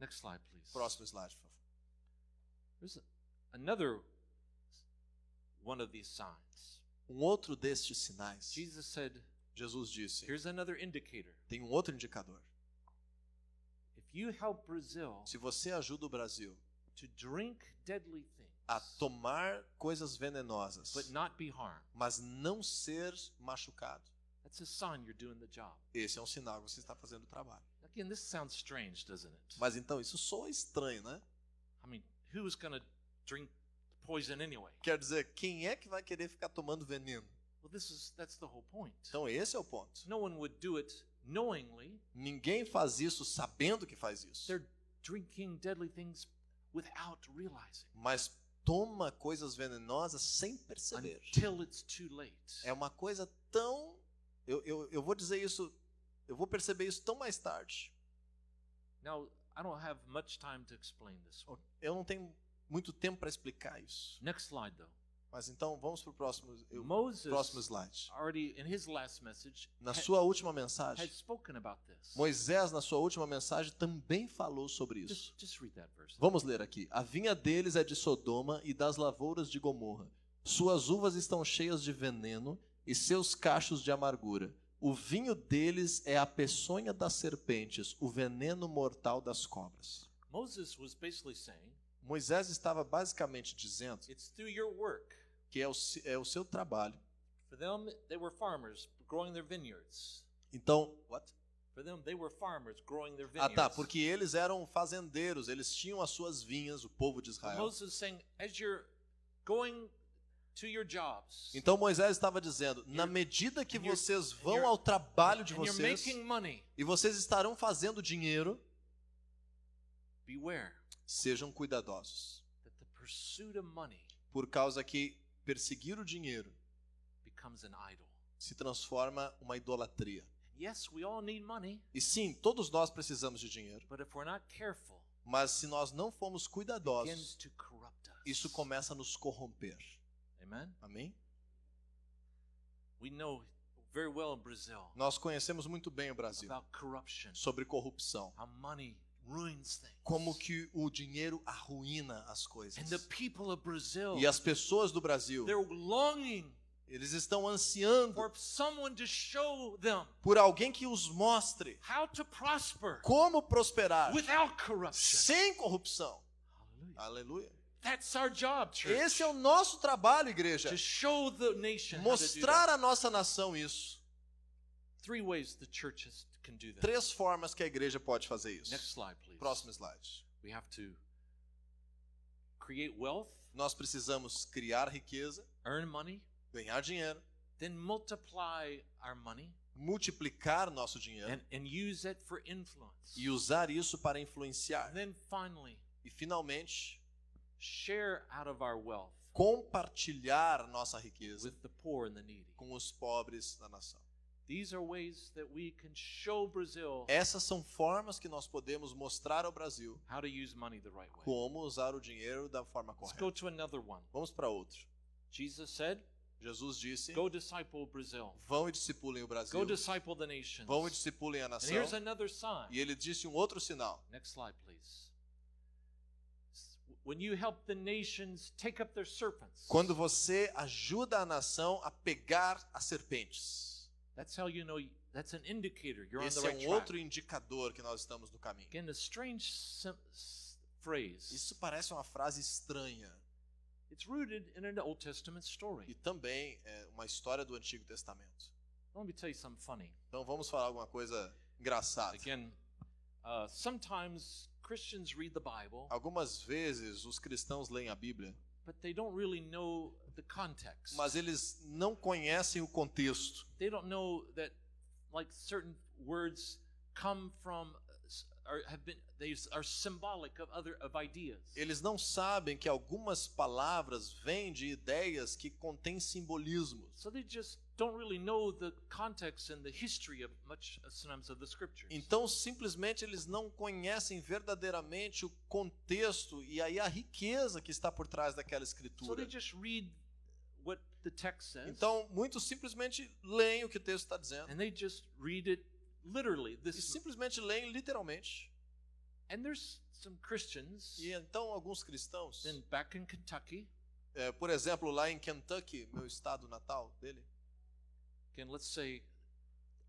Next slide, please. Próximo slide, por favor. There's another one of these signs. Um outro destes sinais. Jesus said, Jesus disse: here's another indicator. tem um outro indicador. If you help Brazil Se você ajuda o Brasil to drink deadly things, a tomar coisas venenosas, but not be harmed, mas não ser machucado, that's a sign you're doing the job. esse é um sinal que você está fazendo o trabalho. Again, this sounds strange, doesn't it? Mas então isso soa estranho, né? I mean, who's going to drink poison anyway? Quer dizer, quem é que vai querer ficar tomando veneno? Well, this is that's the whole point. Então esse é o ponto. No one would do it knowingly. Ninguém faz isso sabendo que faz isso. They're drinking deadly things without realizing Mas toma coisas venenosas sem perceber. until it's too late. É uma coisa tão. Eu, eu, eu vou dizer isso. Eu vou perceber isso tão mais tarde. Now, I don't have much time to explain this one. Eu não tenho muito tempo para explicar isso. Next slide, though. Mas então vamos para o próximo, eu- Moses próximo slide. already in his last message Na had, sua última mensagem, had spoken about this. Moisés, na sua última mensagem, também falou sobre isso. Just, just. Vamos ler aqui. A vinha deles é de Sodoma e das lavouras de Gomorra. Suas uvas estão cheias de veneno e seus cachos de amargura. O vinho deles é a peçonha das serpentes, o veneno mortal das cobras. Moses was basically saying, Moisés estava basicamente dizendo it's through your work. Que é o, é o seu trabalho. For them, they were farmers growing their vineyards. Então, what? For them, they were farmers growing their Ah, vineyards. tá, porque eles eram fazendeiros, eles tinham as suas vinhas, o povo de Israel. Moses saying, as you're going to your jobs, Então Moisés estava dizendo: na medida que vocês vão ao trabalho de vocês making money, e vocês estarão fazendo dinheiro, beware sejam cuidadosos, that the pursuit of money por causa que perseguir o dinheiro se transforma uma idolatria. Yes, we all need money, E sim, todos nós precisamos de dinheiro, but if we're not careful, mas se nós não formos cuidadosos, to corrupt us. isso começa a nos corromper. Amen. Amém? We know very well in Brazil Nós conhecemos muito bem o Brasil sobre corrupção, como que o dinheiro arruína as coisas. And the people of Brazil, E as pessoas do Brasil, eles estão ansiando for someone to show them por alguém que os mostre how to prosper como prosperar sem corrupção. Aleluia. That's our job, church. Esse é o nosso trabalho, igreja. to show the nation how to do Mostrar that. à nossa nação isso. Three ways the church has-. Três formas que a igreja pode fazer isso. Next slide, please. Próximo slide. We have to create wealth, Nós precisamos criar riqueza, earn money, ganhar dinheiro, then multiply our money multiplicar nosso dinheiro and, and use it for influence. e usar isso para influenciar. And then finally, E finalmente, share out of our wealth compartilhar nossa riqueza with the poor and the needy. com os pobres da nação. These are ways that we can show Brazil Essas são formas que nós podemos mostrar ao Brasil how to use money the right way. como usar o dinheiro da forma Let's go correta. to another one. Vamos para outro. Jesus said, Jesus disse: Go disciple Brazil. Vão e discipulem o Brasil. Go disciple the nations. Vão e discipulem a And nação. here's another sign. E ele disse um outro sinal. Next slide, please. When you help the nations take up their serpents, Quando você ajuda a nação a pegar as serpentes. That's how you know that's an indicator you're on the Esse é right um track. outro indicador que nós estamos no caminho. Again, a strange phrase. Isso parece uma frase estranha It's rooted in an Old Testament e story. também é uma história do Antigo Testamento. Let me tell you something funny. Então vamos falar alguma coisa engraçada. Again, uh, sometimes Christians read the Bible, Algumas vezes os cristãos leem a Bíblia, but they don't really know. Mas eles não conhecem o contexto. They don't know that, like certain words come from, or have been, they are symbolic of other of ideas. Eles não sabem que algumas palavras vêm de ideias que contêm simbolismos. So they just don't really know the context and the history of much uh, sometimes of the scriptures. Então, simplesmente, eles não conhecem verdadeiramente o contexto e aí a riqueza que está por trás daquela so escritura. they just read Então, muitos simplesmente leem o que o texto está dizendo. and they just read it literally. E simplesmente leem literalmente. and there's some Christians E então, alguns cristãos, then back in Kentucky. é, por exemplo, lá em Kentucky, meu estado natal dele, Again, let's say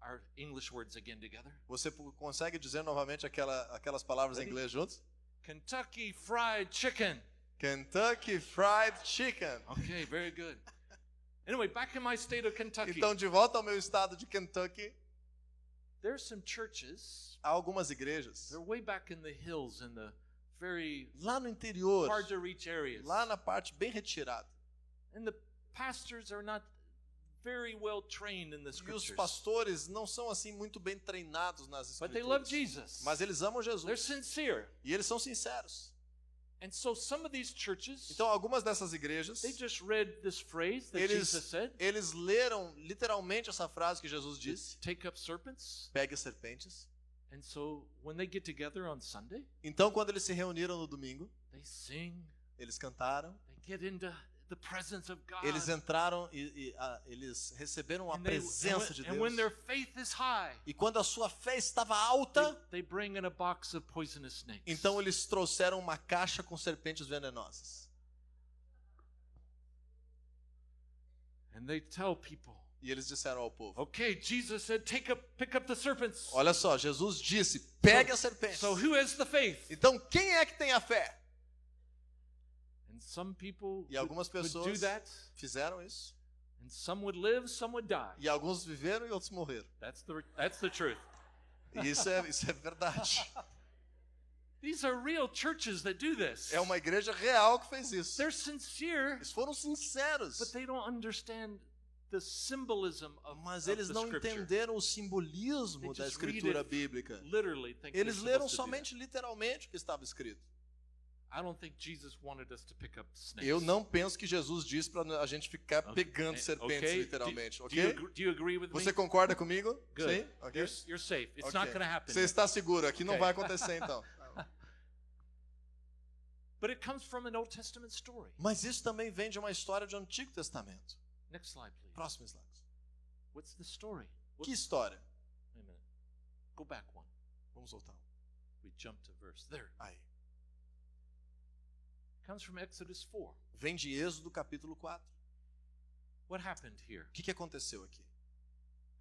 our English words again together. você consegue dizer novamente aquela, aquelas palavras em Ready? inglês juntos? Kentucky Fried Chicken. Kentucky Fried Chicken. Okay, very good. Anyway, back in my state of Kentucky, Então, de volta ao meu estado de Kentucky, there's some churches. há algumas igrejas They're way back in the hills in the very lá no interior, hard to reach areas. lá na parte bem retirada. And the pastors are not very well trained in the E os scriptures. pastores não são assim muito bem treinados nas But they love escrituras. Jesus. Mas eles amam They're Jesus. sincere. E eles são sinceros. And so some of these churches, Então, algumas dessas igrejas, they just read this phrase that eles, Jesus said, eles leram literalmente essa frase que Jesus disse: take up serpents. pegue serpentes. And so when they get together on Sunday, Então, quando eles se reuniram no domingo, they sing, eles cantaram, they get into the presence of God. eles entraram e, e, ah, eles receberam a presença when, de Deus. faith is high, E quando a sua fé estava alta, they bring in a box of poisonous snakes. então eles trouxeram uma caixa com serpentes venenosas. and they tell people, E eles disseram ao povo: okay, Jesus said, take up, pick up the serpents. Olha só, Jesus disse: pegue as serpentes. So who has the faith? Então, quem é que tem a fé? Some people E algumas would, would do pessoas that, fizeram isso. and some would live, some would die. E alguns viveram e outros morreram. That's the that's the truth. Isso é, isso é verdade. [laughs] These are real churches that do this. É uma igreja real que fez isso. They're sincere, Eles foram sinceros. but they don't understand the symbolism of, Mas of eles the não scripture. entenderam o simbolismo They da escritura it bíblica. Eles leram somente literalmente o que estava escrito. Eu não penso que Jesus disse para a gente ficar Okay. pegando Eh, serpentes okay. literalmente, Do, do, you, ok? agree- do you Você concorda comigo? Good. Sim? Ok? You're, you're safe. It's Ok. not to happen. Você está seguro, aqui não Ok. vai acontecer então. [laughs] But it comes from an Old Testament story. Mas isso também vem de uma história do Antigo Testamento. Next slide, please. Próximo slide. What's the story? Que What's, história? wait a minute. Go back one. Vamos voltar. We jumped to verse. There. Aí. Comes from Exodus 4. Vem de Êxodo capítulo 4. What happened here? O que, que aconteceu aqui?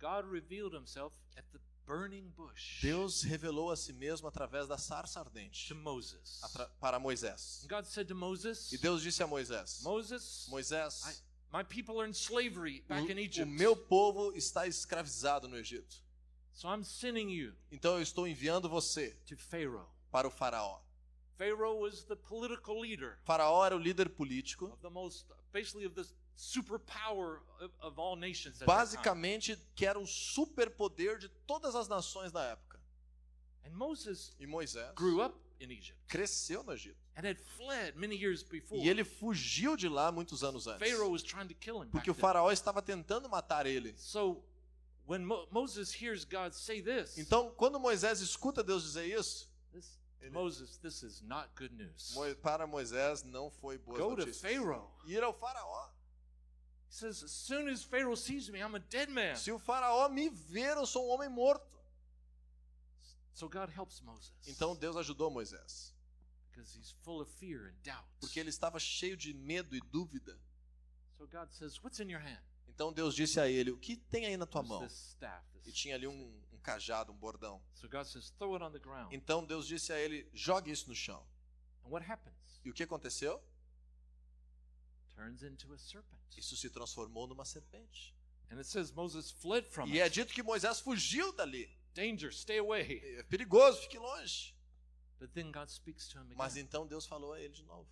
God revealed himself at the burning bush Deus revelou a si mesmo através da sarça ardente to Moses. para Moisés. And God said to Moses, E Deus disse a Moisés: Moses, Moisés, I, my people are in slavery back in o, o Egypt. meu povo está escravizado no Egito. So I'm sending you Então eu estou enviando você to Pharaoh. para o faraó. Pharaoh was the political leader Faraó era o líder político, of the most, basically of the superpower of, of all nations basicamente que era o superpoder de todas as nações da época. And Moses E Moisés grew up in Egypt cresceu no Egito. and had fled many years before. E ele fugiu de lá muitos anos antes. Pharaoh was trying to kill him. Porque o faraó estava tentando matar ele. So when Mo- Moses hears God say this, Então, quando Moisés escuta Deus dizer isso, Ele- Moses, this is not good news. Para Moisés não foi boa Go to notícias. Pharaoh. Ir ao faraó. He says, as soon as Pharaoh sees me, I'm a dead man. Se o faraó me ver, eu sou um homem morto. So God helps Moses Então Deus ajudou Moisés, because he's full of fear and doubt. porque ele estava cheio de medo e dúvida. So God says, What's in your hand? Então Deus disse a ele: O que tem aí na tua mão? E tinha ali um cajado, um bordão. So God says, Throw it on the ground. Então Deus disse a ele: Jogue isso no chão. And what happens? E o que aconteceu? Turns into a serpent. Isso se transformou numa serpente. And it says Moses fled from E é it. dito que Moisés fugiu dali. Danger, stay away. É perigoso, fique longe. But then God speaks to him Mas então Deus falou a ele de novo: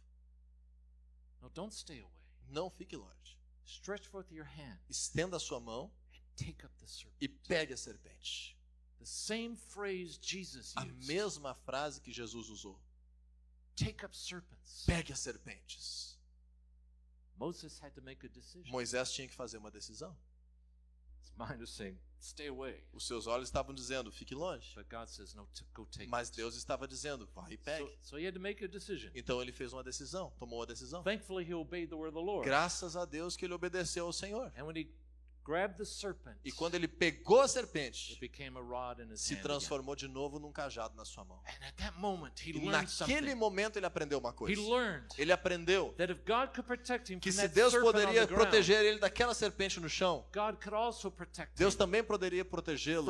No, don't stay away. Não fique longe. Stretch forth your hand Estenda a sua mão and take up the serpent. e pegue a serpente. The same phrase Jesus A used. mesma frase que Jesus usou: Take up serpents. Pegue as serpentes. Moses had to make a decision. Moisés tinha que fazer uma decisão. His mind was saying, stay away. Os seus olhos estavam dizendo: fique longe. But God says, no, go take Mas it. Deus estava dizendo: vai e So, pegue. so he had to make a decision. Então ele fez uma decisão, tomou a decisão. Thankfully, he obeyed the word of the Lord. Graças a Deus que ele obedeceu ao Senhor. And when he E quando ele pegou a it serpente, became a rod in his se transformou de novo num cajado na sua mão. And at that moment, he E learned naquele something. momento ele aprendeu uma He coisa. learned Ele aprendeu that if God could protect him que se Deus poderia proteger ele daquela serpente no chão, God could also protect Deus também poderia protegê-lo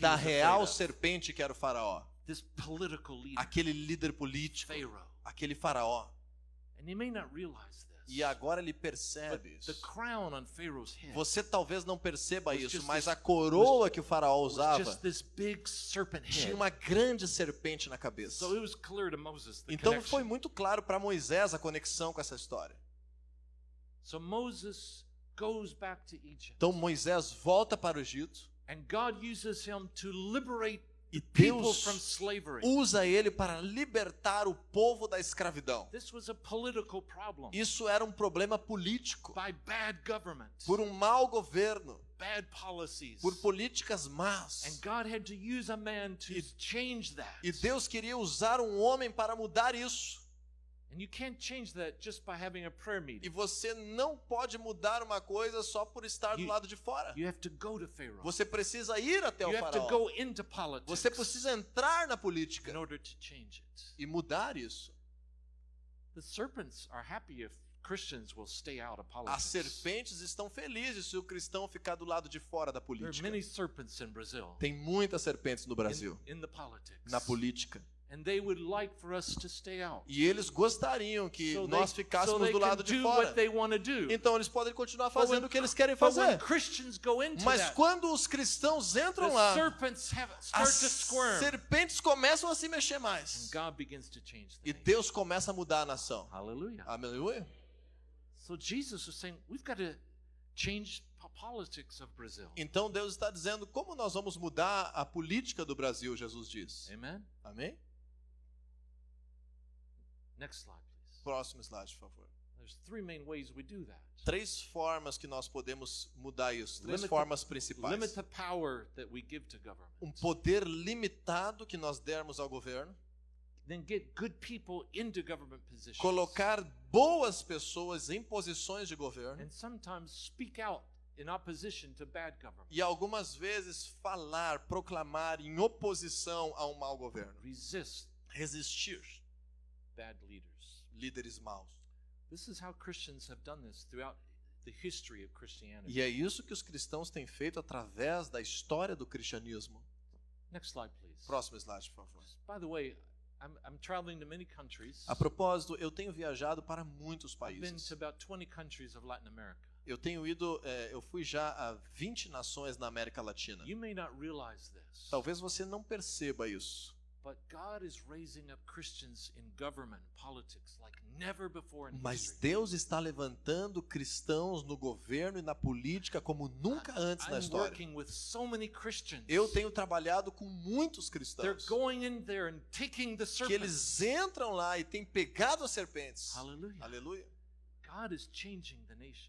da real serpente que era o faraó. This political leader, Aquele líder político, Pharaoh. aquele faraó. And you may not realize this. E agora ele percebe the isso. crown on Pharaoh's head Você talvez não perceba isso, mas a coroa que o faraó usava tinha uma grande serpente na cabeça. So it was clear to Moses the Então foi muito claro para Moisés a conexão com essa história. So Moses goes back to Egypt. Então Moisés volta para o Egito And God uses him to liberate e Deus usa ele para libertar o povo da escravidão. This was a political problem Isso era um problema político, por um mau governo, por políticas más. And God had to use a man to change that. E Deus queria usar um homem para mudar isso. E meeting. você não pode mudar uma coisa só por estar do lado de fora. You have to go to Pharaoh. Você precisa ir até o You have to faraó. go into politics Você precisa entrar na política in order to change it. e mudar isso. The serpents are happy if Christians will stay out of As serpentes estão felizes se o cristão ficar do lado de fora da política. many serpents in Brazil. Tem muitas serpentes no Brasil, in the politics. na política. And they would like for us to stay out. E eles gostariam que So nós they, so ficássemos they do lado de fora. Então eles podem continuar But when- fazendo o que eles querem fazer. Mas that, quando os cristãos entram lá, serpents have, as serpentes começam a se mexer mais. E. Deus começa a mudar a nação. Hallelujah. Aleluia. So Jesus was saying, we've got to change po- politics of Brazil. Então Deus está dizendo como nós vamos mudar a política do Brasil, Jesus diz. Amen. Amém? Next slide, please. Próximo slide, por favor. There's three main ways we do that. Três formas que nós podemos mudar isso. Três Limit the- formas principais. Limit the power that we give to government. Um poder limitado que nós dermos ao governo. Then get good people into government positions. Colocar boas pessoas em posições de governo. and sometimes speak out in opposition to bad government. E algumas vezes falar, proclamar em oposição a um mau governo. Resist Resistir bad leaders. líderes maus. This is how Christians have done this throughout the history of Christianity. E é isso que os cristãos têm feito através da história do cristianismo. Next slide, please. Próximo slide, por favor. By the way, I'm, I'm traveling to many countries. A propósito, eu tenho viajado para muitos I've been países. to about 20 countries of Latin America. Eu tenho ido, é, eu fui já a 20 nações na América Latina. You may not realize this, Talvez você não perceba isso, but God is raising up Christians in government, politics, like never before in mas. Deus está levantando cristãos no governo e na política como nunca antes na história. Eu tenho trabalhado com muitos cristãos que eles entram lá e têm pegado as serpentes. Hallelujah. Aleluia.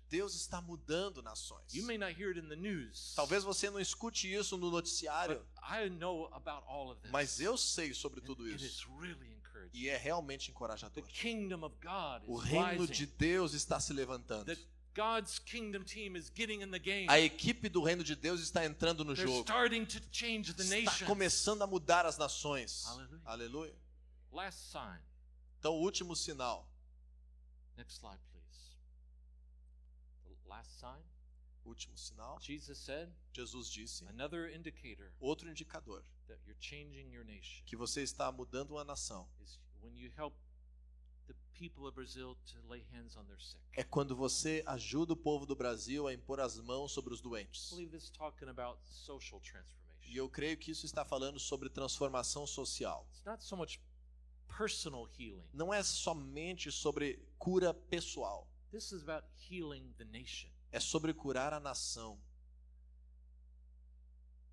Deus está mudando nações. You may not hear it in the news. Talvez você não escute isso no noticiário, I know about all of this. mas eu sei sobre tudo it isso. is really encouraging. E é realmente The encorajador. kingdom of God O reino de Deus está se levantando. The God's kingdom team is getting in the game. A equipe do reino de Deus está entrando no They're jogo. starting to change the Está começando a mudar as nações. Aleluia. Aleluia. Last sign. Então, o último sinal. Next slide, please. Last sign. Último sinal. Jesus said, Jesus disse. another indicator Outro indicador that you're changing your nation que você está mudando uma nação is when you help the people of Brazil to lay hands on their sick. é quando você ajuda o povo do Brasil a impor as mãos sobre os doentes. E eu creio que isso está falando sobre transformação social. It's not so much personal healing. Não é somente sobre cura pessoal, This is about healing the nation. é sobre curar a nação.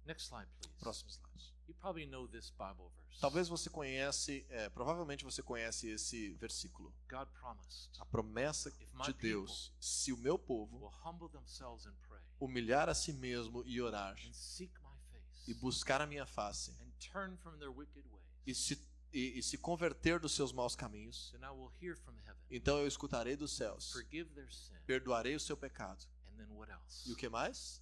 Next slide, please. Próximo slide. You probably know this Bible verse. Talvez você conhece, é, provavelmente você conhece esse versículo. God promised, A promessa de Deus, se o meu povo will humble themselves and pray humilhar a si mesmo e orar and seek my face e buscar a minha face and turn from their wicked ways, e se, e, e se converter dos seus maus caminhos, então eu escutarei dos céus, perdoarei o seu pecado. E o que mais?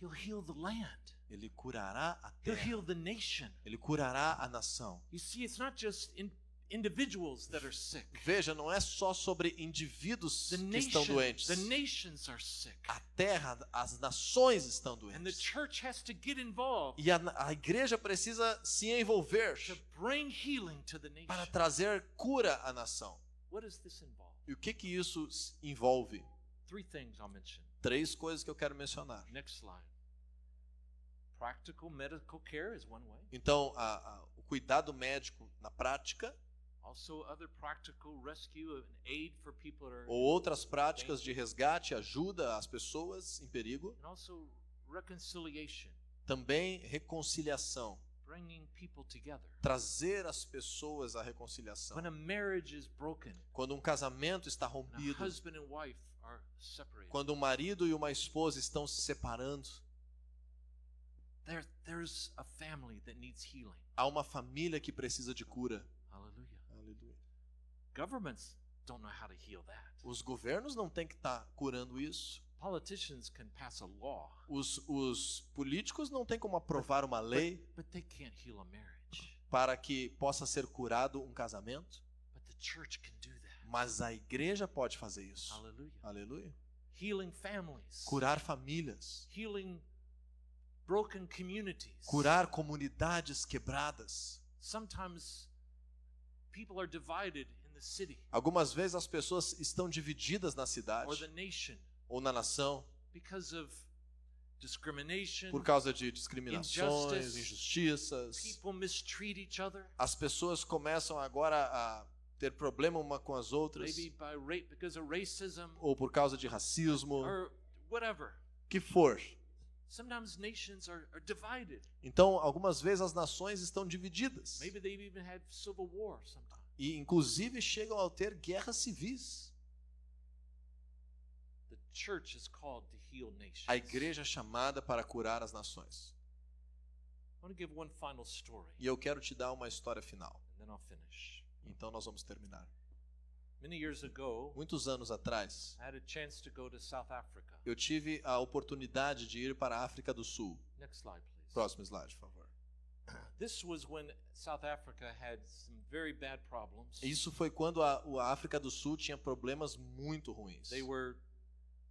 He'll heal the land. Ele curará a He'll terra. heal the nation. Ele curará a nação. You see, it's not just in individuals that are sick. Veja, não é só sobre indivíduos The, que estão nation, doentes. the nations are sick. A terra, as nações estão And the doentes. church has to get involved E a, a igreja precisa se envolver to bring healing to the nation. para trazer cura à nação. What does this involve? E o que que isso envolve? Three things I'll mention. Três coisas que eu quero mencionar. Next slide. Practical medical care is one way. Então, a- a- o cuidado médico na prática, Ou outras práticas de resgate, ajuda às pessoas em perigo. and also reconciliation, Também reconciliação, trazer as pessoas à reconciliação. Quando um casamento está rompido, quando um marido e uma esposa estão se separando, há uma família que precisa de cura. Aleluia. Governments don't know how to heal that. Os governos não têm que estar curando isso. Politicians can pass a law, Os, os políticos não têm como aprovar uma lei but they can't heal a marriage. para que possa ser curado um casamento, But the church can do that. mas a igreja pode fazer isso. Hallelujah. Aleluia. Healing families, Curar famílias, healing broken communities. curar comunidades quebradas. Sometimes people are divided Algumas vezes as pessoas estão divididas na cidade ou na nação por causa de discriminações, injustiças. As pessoas começam agora a ter problema uma com as outras, ou por causa de racismo, que for. Então, algumas vezes as nações estão divididas E inclusive chegam a ter guerras civis. A igreja é chamada para curar as nações. E eu quero te dar uma história final. Então nós vamos terminar. Many years ago, Muitos anos atrás, I had a chance to go to South Africa. eu tive a oportunidade de ir para a África do Sul. Next slide, please. Próximo slide, por favor. Isso foi quando a, a África do Sul tinha problemas muito ruins. They were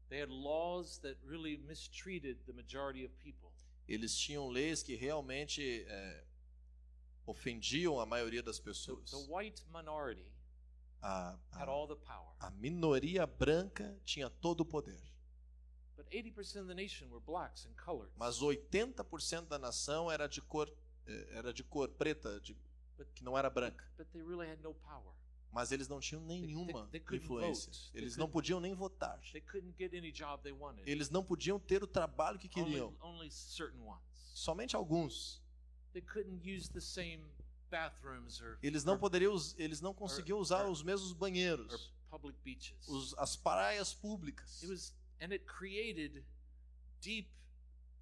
they had laws that really mistreated the majority of people. Eles tinham leis que realmente é, ofendiam a maioria das pessoas. the white minority A, had a, all the power, a minoria branca tinha todo o poder. but 80% of the nation were blacks and colored. Mas 80% da nação era de cor era de cor preta, de, que não era branca. Mas eles não tinham nenhuma influência. Eles não podiam nem votar. Eles não podiam ter o trabalho que queriam. Somente alguns. Eles não poderiam, eles não conseguiam usar os mesmos banheiros, os, as praias públicas. It was, and it created deep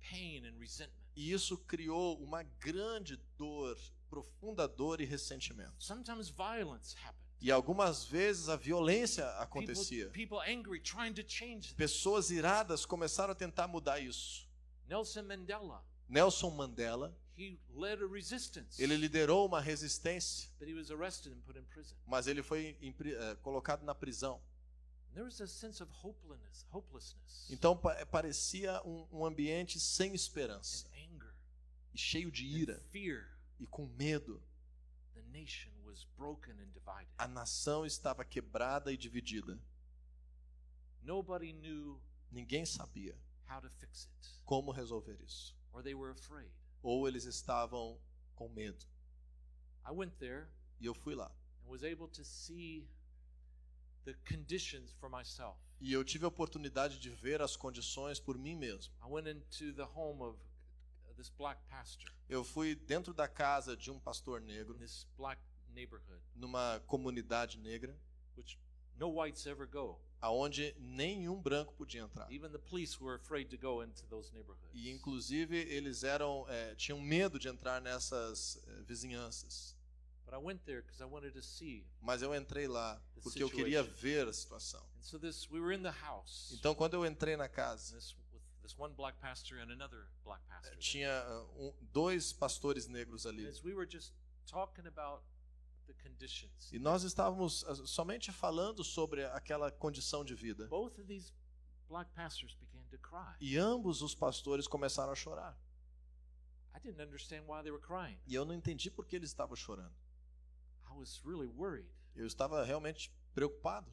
pain and resentment. E isso criou uma grande dor, profunda dor e ressentimento. Sometimes violence happened. E algumas vezes a violência People, acontecia. people angry, trying to change. Pessoas iradas começaram a tentar mudar isso. Nelson Mandela, Nelson Mandela, ele liderou uma resistência, mas ele foi eh, colocado na prisão. And there was a sense of hopelessness, hopelessness Então pa- parecia um, ambiente sem esperança, e cheio de ira e com medo. A nação estava quebrada e dividida. Ninguém sabia como resolver isso. Ou eles estavam com medo. E eu fui lá. and was able to see the conditions for myself. E eu tive a oportunidade de ver as condições por mim mesmo. I went into the home of Eu fui dentro da casa de um pastor negro, in this black neighborhood, numa comunidade negra, which no whites ever go. aonde nenhum branco podia entrar. Even the police were afraid to go into those neighborhoods. E inclusive eles eram eh, tinham medo de entrar nessas eh, vizinhanças. But I went there because I wanted to see. Mas eu entrei lá porque eu queria ver a situação. And so this, we were in the house. Então quando eu entrei na casa, this with this one black pastor and another black pastor. there. tinha ah, um- dois pastores negros ali. As we were just talking about the conditions. E nós estávamos ah, somente falando sobre aquela condição de vida. Both of these black pastors began to cry. E ambos os pastores começaram a chorar. I didn't understand why they were crying. E eu não entendi por que eles estavam chorando. I was really worried. Eu estava realmente preocupado.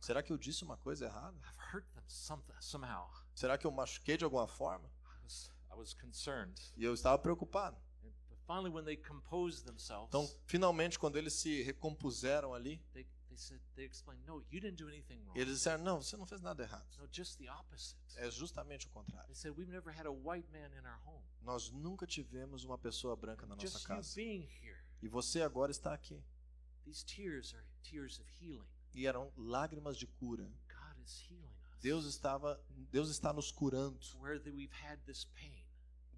Será que eu disse uma coisa errada? I've hurt them something, somehow. Será que eu machuquei de alguma forma? I was, I was concerned. E eu estava preocupado. And but finally, when they composed themselves, Então, finalmente, quando eles se recompuseram ali, they, they said, they explained, no, you didn't do anything wrong. eles disseram: Não, você não fez nada errado. No, just the opposite. É justamente o contrário. They said, we've never had a white man in our home. Nós nunca tivemos uma pessoa branca na nossa casa. E você agora está aqui. E eram lágrimas de cura. God is healing us. Deus estava, Deus está nos curando Where that we've had this pain.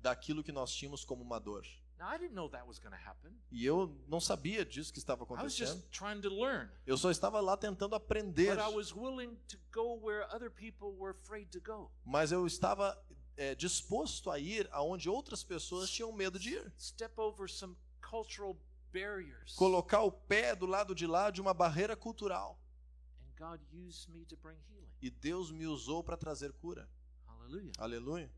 daquilo que nós tínhamos como uma dor. Now, I didn't know that was going to happen. E eu não sabia disso que estava I was just acontecendo. trying to learn. Eu só estava lá tentando aprender, But I was willing to go where other people were afraid to go. mas eu estava é, disposto a ir aonde outras pessoas tinham medo de ir. Step over some cultural. Colocar o pé do lado de lá de uma barreira cultural. E Deus me usou para trazer cura. Hallelujah. Aleluia.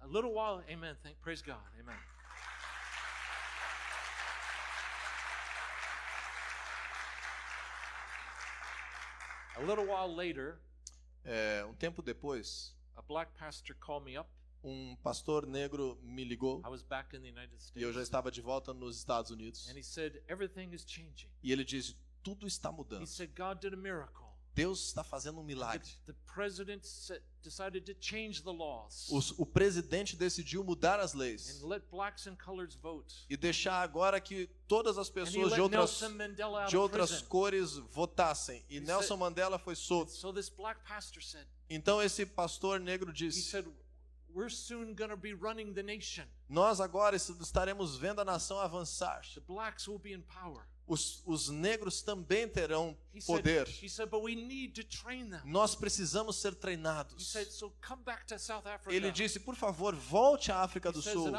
A little while, amen. Thank, praise God. Amen. A little while later, É, um tempo depois, a black pastor called me up. Um pastor negro me ligou I was back in the United e eu já estava de volta nos Estados Unidos. And he said, Everything is changing. E ele disse: tudo está mudando. He said, God did a miracle. Deus está fazendo um The, milagre. the president sa- decided to change the laws Os- o presidente decidiu mudar as leis e deixar agora que todas as pessoas de outras, Nelson Mandela out de outras cores votassem. E Nelson Mandela foi solto. So this black pastor said, Então esse pastor negro disse: said, we're soon going to be running the nation. Nós agora estaremos vendo a nação avançar. The blacks will be in power. Os, os negros também terão He poder. said, he said, but we need to train them. Nós precisamos ser He treinados. said, so come back to South Africa. Ele disse: por favor, volte à África He do Sul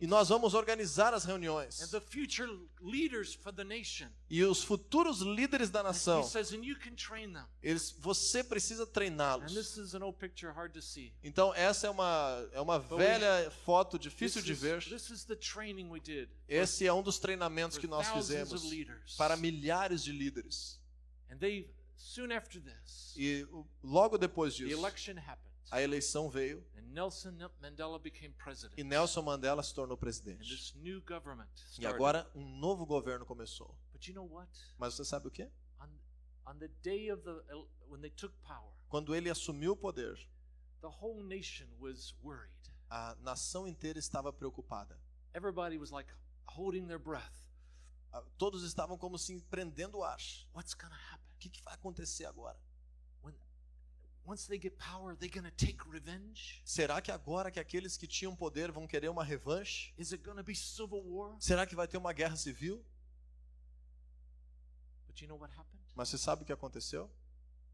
e nós vamos organizar as and reuniões. the future leaders for the nation. E os futuros líderes da nação, says, and you can train them. eles, você precisa And treiná-los. this is an old picture, hard to see. Então essa é uma é uma we- velha foto This difícil de is, ver. Esse é um dos treinamentos for que nós fizemos of leaders. para milhares de líderes. And they, soon after this, E logo depois the disso, election happened. a eleição veio And Nelson Mandela became president. e Nelson Mandela se tornou presidente. this new government E agora um novo governo começou. But you know what? Mas você sabe o quê? On, on the day of the el- when they took power, Quando ele assumiu o poder, the whole nation was worried. a nação inteira estava preocupada. Everybody was like holding their breath. Todos estavam como se prendendo o ar. What's happen? O que, que vai acontecer agora? When once they get power, are they going to take revenge? Será que agora que aqueles que tinham poder vão querer uma revanche? Is it going to be civil war? Será que vai ter uma guerra civil? But you know what happened? Mas você sabe o que aconteceu?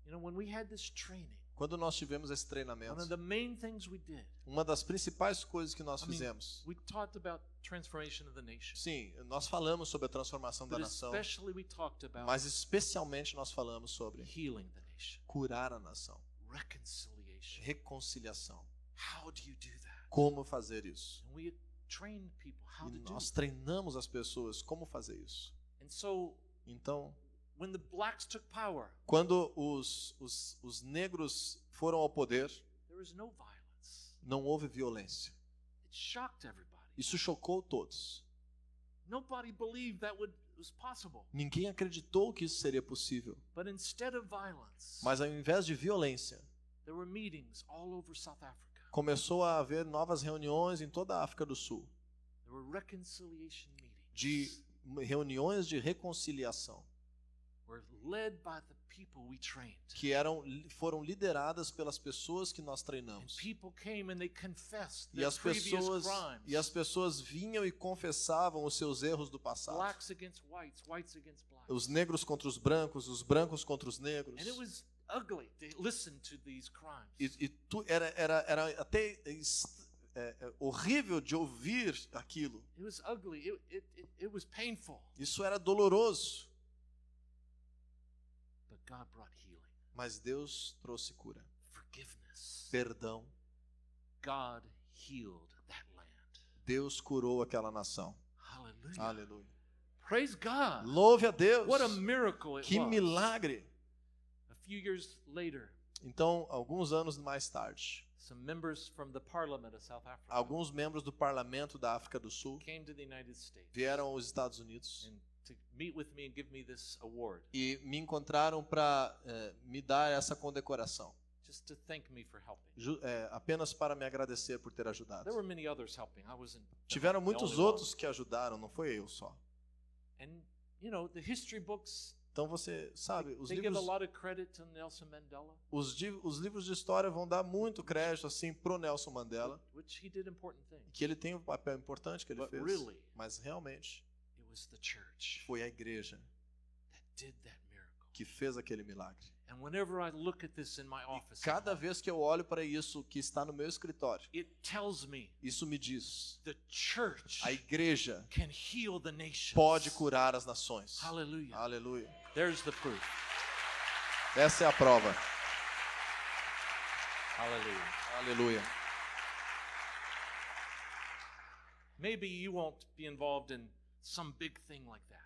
You know, when we had this training, Quando nós tivemos esse one treinamento, of the main things we did, uma das principais coisas que nós fizemos, we talked about transformation of the nation. sim, nós falamos sobre a transformação da nação, mas especialmente nós falamos sobre healing the nation, curar a nação. Reconciliação. How do you do that? Como fazer isso? E nós treinamos as pessoas como fazer isso. Então, quando os, os, os negros foram ao poder, não houve violência. Isso chocou todos. Nobody believed that would. Ninguém acreditou que isso seria possível. But instead of violence, Mas ao invés de violência, there were meetings all over South Africa. começou a haver novas reuniões em toda a África do Sul, There were reconciliation meetings. de reuniões de reconciliação, que eram foram lideradas pelas pessoas que nós treinamos. E as pessoas e as pessoas vinham e confessavam os seus erros do passado. blacks against whites, whites against blacks. Os negros contra os brancos, os brancos contra os negros. and it was ugly to listen to these crimes. E, e tu, era, era, era até é, é horrível de ouvir aquilo. It was ugly. It, it, it, it was painful. Isso era doloroso. Mas Deus trouxe cura, forgiveness. perdão. God healed that land. Deus curou aquela nação. Hallelujah. Aleluia. Praise God. Louve a Deus. What a miracle it Que was. milagre. A few years later, Então, alguns anos mais tarde, some members from the parliament of South Africa alguns membros do parlamento da África do Sul came to the United States vieram aos Estados Unidos e me encontraram para me dar essa condecoração, just to thank me for helping. é, apenas para me agradecer por ter ajudado. There were many others helping. I wasn't. Tiveram muitos outros que ajudaram, não foi eu só. And you know, the history books Então você sabe, os livros, os, os livros de história vão dar muito crédito assim pro Nelson Mandela, which he did important things. que ele tem um papel importante que ele fez, mas realmente it was the church foi a igreja that did that miracle. que fez aquele milagre. And whenever I look at this in my E cada vez que eu olho para isso que está no meu escritório, it tells me isso me diz: the church a igreja can heal the nations. pode curar as nações. Hallelujah. Aleluia. There's the proof. Essa é a prova. Hallelujah. Aleluia. Maybe you won't be involved in some big thing like that.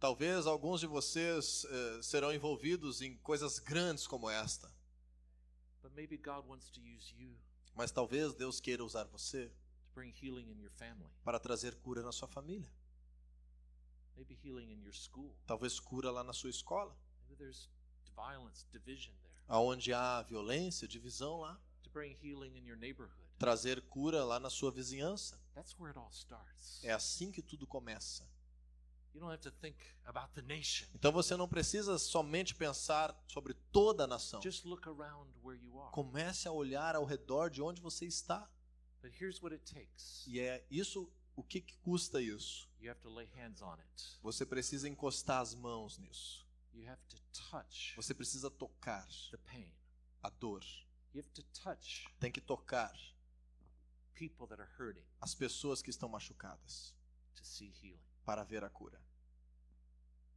Talvez alguns de vocês eh, serão envolvidos em coisas grandes como esta, But maybe God wants to use you mas talvez Deus queira usar você to bring healing in your family. para trazer cura na sua família. Maybe healing in your school. Talvez cura lá na sua escola, Maybe there's violence, division there. aonde há violência, divisão lá, To bring healing in your neighborhood. trazer cura lá na sua vizinhança. That's where it all starts. É assim que tudo começa. You don't have to think about the nation. Então você não precisa somente pensar sobre toda a nação. Just look around where you are. Comece a olhar ao redor de onde você está. But here's what it takes. E é isso, o que, que custa isso? You have to lay hands on it. Você precisa encostar as mãos nisso. You have to touch Você precisa tocar the pain. a dor. You have to touch Tem que tocar people that are hurting as pessoas que estão machucadas to see healing. para ver a cura.